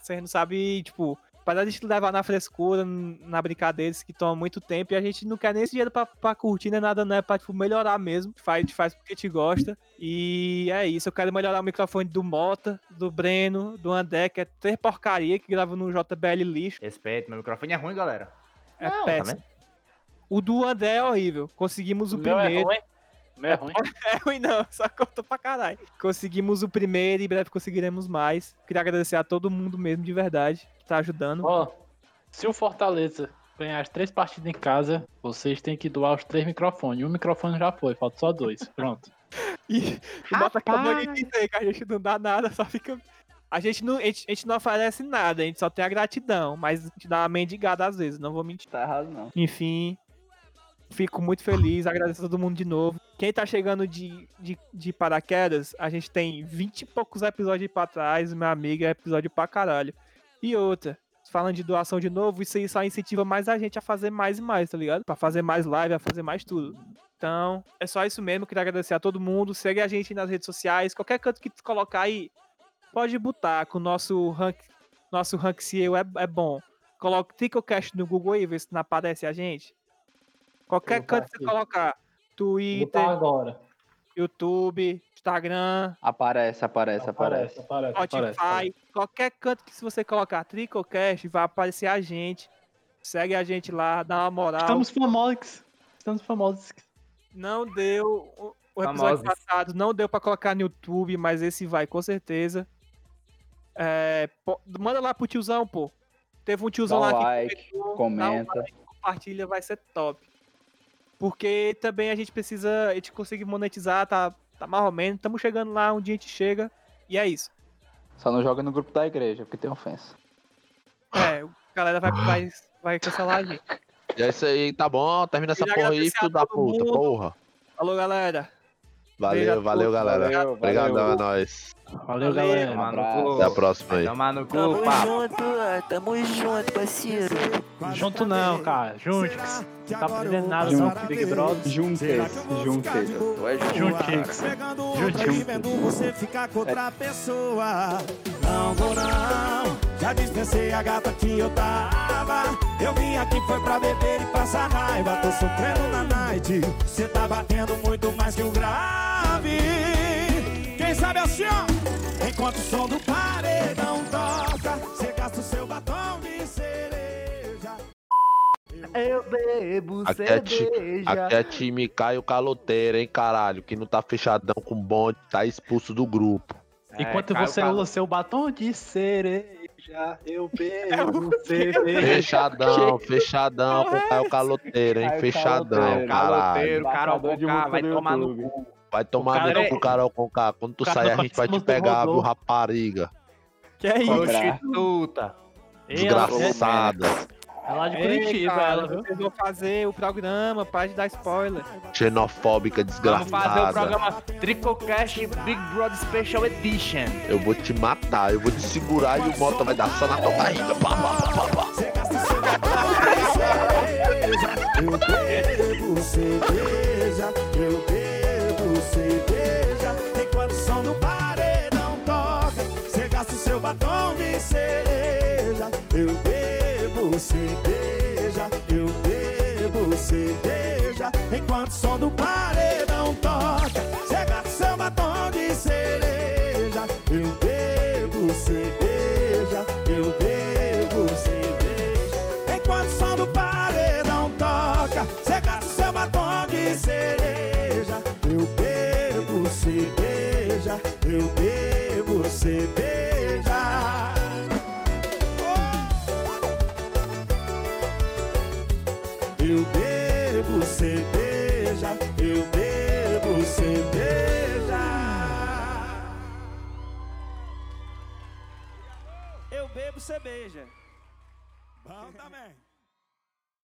S2: vocês não sabem, tipo, para a gente levar na frescura, na brincadeira, isso que toma muito tempo, e a gente não quer nem esse dinheiro pra, pra curtir, nem nada, não é pra, tipo, melhorar mesmo. Faz, faz porque gente gosta. E é isso, eu quero melhorar o microfone do Mota, do Breno, do André, que é três porcaria, que grava no JBL lixo.
S6: Respeito, meu microfone é ruim, galera.
S2: É
S6: Não, tá
S2: péssimo.
S6: vendo?
S2: o do André é horrível. Conseguimos o,
S4: meu é
S2: primeiro.
S4: ruim. O meu é ruim.
S2: É ruim não, só conta pra caralho. Conseguimos o primeiro e em breve conseguiremos mais. Queria agradecer a todo mundo mesmo, de verdade, que tá ajudando.
S4: Ó, se o Fortaleza ganhar as três partidas em casa, vocês têm que doar os três microfones. Um microfone já foi, falta só dois. Pronto.
S2: E o Mota acabou de dizer que a gente não dá nada, só fica. A gente, não, a, gente, a gente não oferece nada, a gente só tem a gratidão, mas a gente dá uma mendigada às vezes, não vou mentir.
S7: Tá errado, não.
S2: Enfim, fico muito feliz, agradeço a todo mundo de novo. Quem tá chegando de, de, de paraquedas, a gente tem 20 e poucos episódios pra trás, meu amigo, é episódio pra caralho. E outra, falando de doação de novo, isso aí só incentiva mais a gente a fazer mais e mais, tá ligado? Pra fazer mais live, a fazer mais tudo. Então, é só isso mesmo, queria agradecer a todo mundo, segue a gente nas redes sociais, qualquer canto que tu colocar aí, pode botar com o nosso rank, nosso rank SEO é, é bom. Coloca Tricocast no Google e vê se não aparece a gente. Qualquer canto que você colocar, Twitter,
S4: agora.
S2: YouTube, Instagram,
S7: Aparece, aparece, aparece.
S4: aparece, aparece.
S2: Spotify, qualquer canto que se você colocar Tricocast, vai aparecer a gente. Segue a gente lá, dá uma moral.
S4: Estamos famosos. Estamos famosos.
S2: Não deu. o- episódio
S6: Famosos.
S2: passado não deu pra colocar no YouTube, mas esse vai, com certeza. É, pô, manda lá pro tiozão, pô. Teve um tiozão
S7: Dá
S2: lá que
S7: like,
S2: comentou, um
S7: comenta.
S2: like, compartilha, vai ser top. Porque também a gente precisa, a gente conseguir monetizar, tá, tá mais ou menos. Estamos chegando lá, um dia a gente chega. E é isso.
S7: Só não joga no grupo da igreja, porque tem ofensa.
S2: É, a galera vai, vai, vai cancelar a gente.
S3: E é isso aí, tá bom? Termina essa porra aí, filho da puta,
S2: mundo.
S3: porra.
S2: Falou, galera.
S3: Valeu, valeu, galera.
S7: valeu,
S3: Obrigadão,
S7: valeu.
S3: é nóis.
S4: Valeu, galera.
S6: Cu.
S3: Até a próxima aí.
S6: Tomar no cu,
S5: Tamo
S6: papo.
S5: junto, tamo junto, parceiro.
S4: Junto não, cara. Juntos. Não tá aprendendo nada não com Big Brother.
S7: Juntes, juntes.
S8: Você ficar com outra pessoa. Não vou não, já dispensei a gata que eu tava. Eu vim aqui foi pra beber e passar raiva. Tô sofrendo na night, cê tá batendo muito mais que o grave. Quem sabe assim, ó, enquanto o som do paredão toca, cê gasta o seu batom de cereja.
S6: Eu bebo
S3: Aqui é, ti-
S6: cerveja.
S3: aqui é time Caio Caloteiro, hein, caralho? Que não tá fechadão com bonde, tá expulso do grupo.
S4: Enquanto
S6: Caio
S4: você
S6: Calo-
S4: usa seu batom de cereja, eu bebo cerveja.
S3: Fechadão, fechadão com Caio Caloteiro, hein?
S7: Caio
S3: Fechadão,
S7: Caloteiro.
S3: caralho.
S6: Caloteiro, Carol vai tomar no cu.
S3: Vai tomar no
S6: é-
S3: cu, Carol Conká. Quando tu sair, a gente vai te pegar, viu, rapariga?
S2: Que é isso?
S6: Prostituta.
S2: Ei, ela-
S3: Desgraçada.
S4: É lá de Curitiba, ela,
S2: vocês vão fazer o programa, para de dar spoiler.
S3: Xenofóbica,
S6: Vamos fazer o
S3: desgraçada.
S6: programa Tricocast Big Brother Special Edition.
S3: Eu vou te matar, eu vou te segurar e o moto vai dar só na tua barriga. Pá, pá, pá, pá,
S8: batom de cerveja. Eu bebo cerveja. Enquanto o som do paredão toca, você gasta o seu batom de cereja. Eu bebo cerveja, eu bebo cerveja. Enquanto o som do paredão eu bebo cerveja. Eu bebo cerveja, eu bebo cerveja. Eu bebo. Bom também.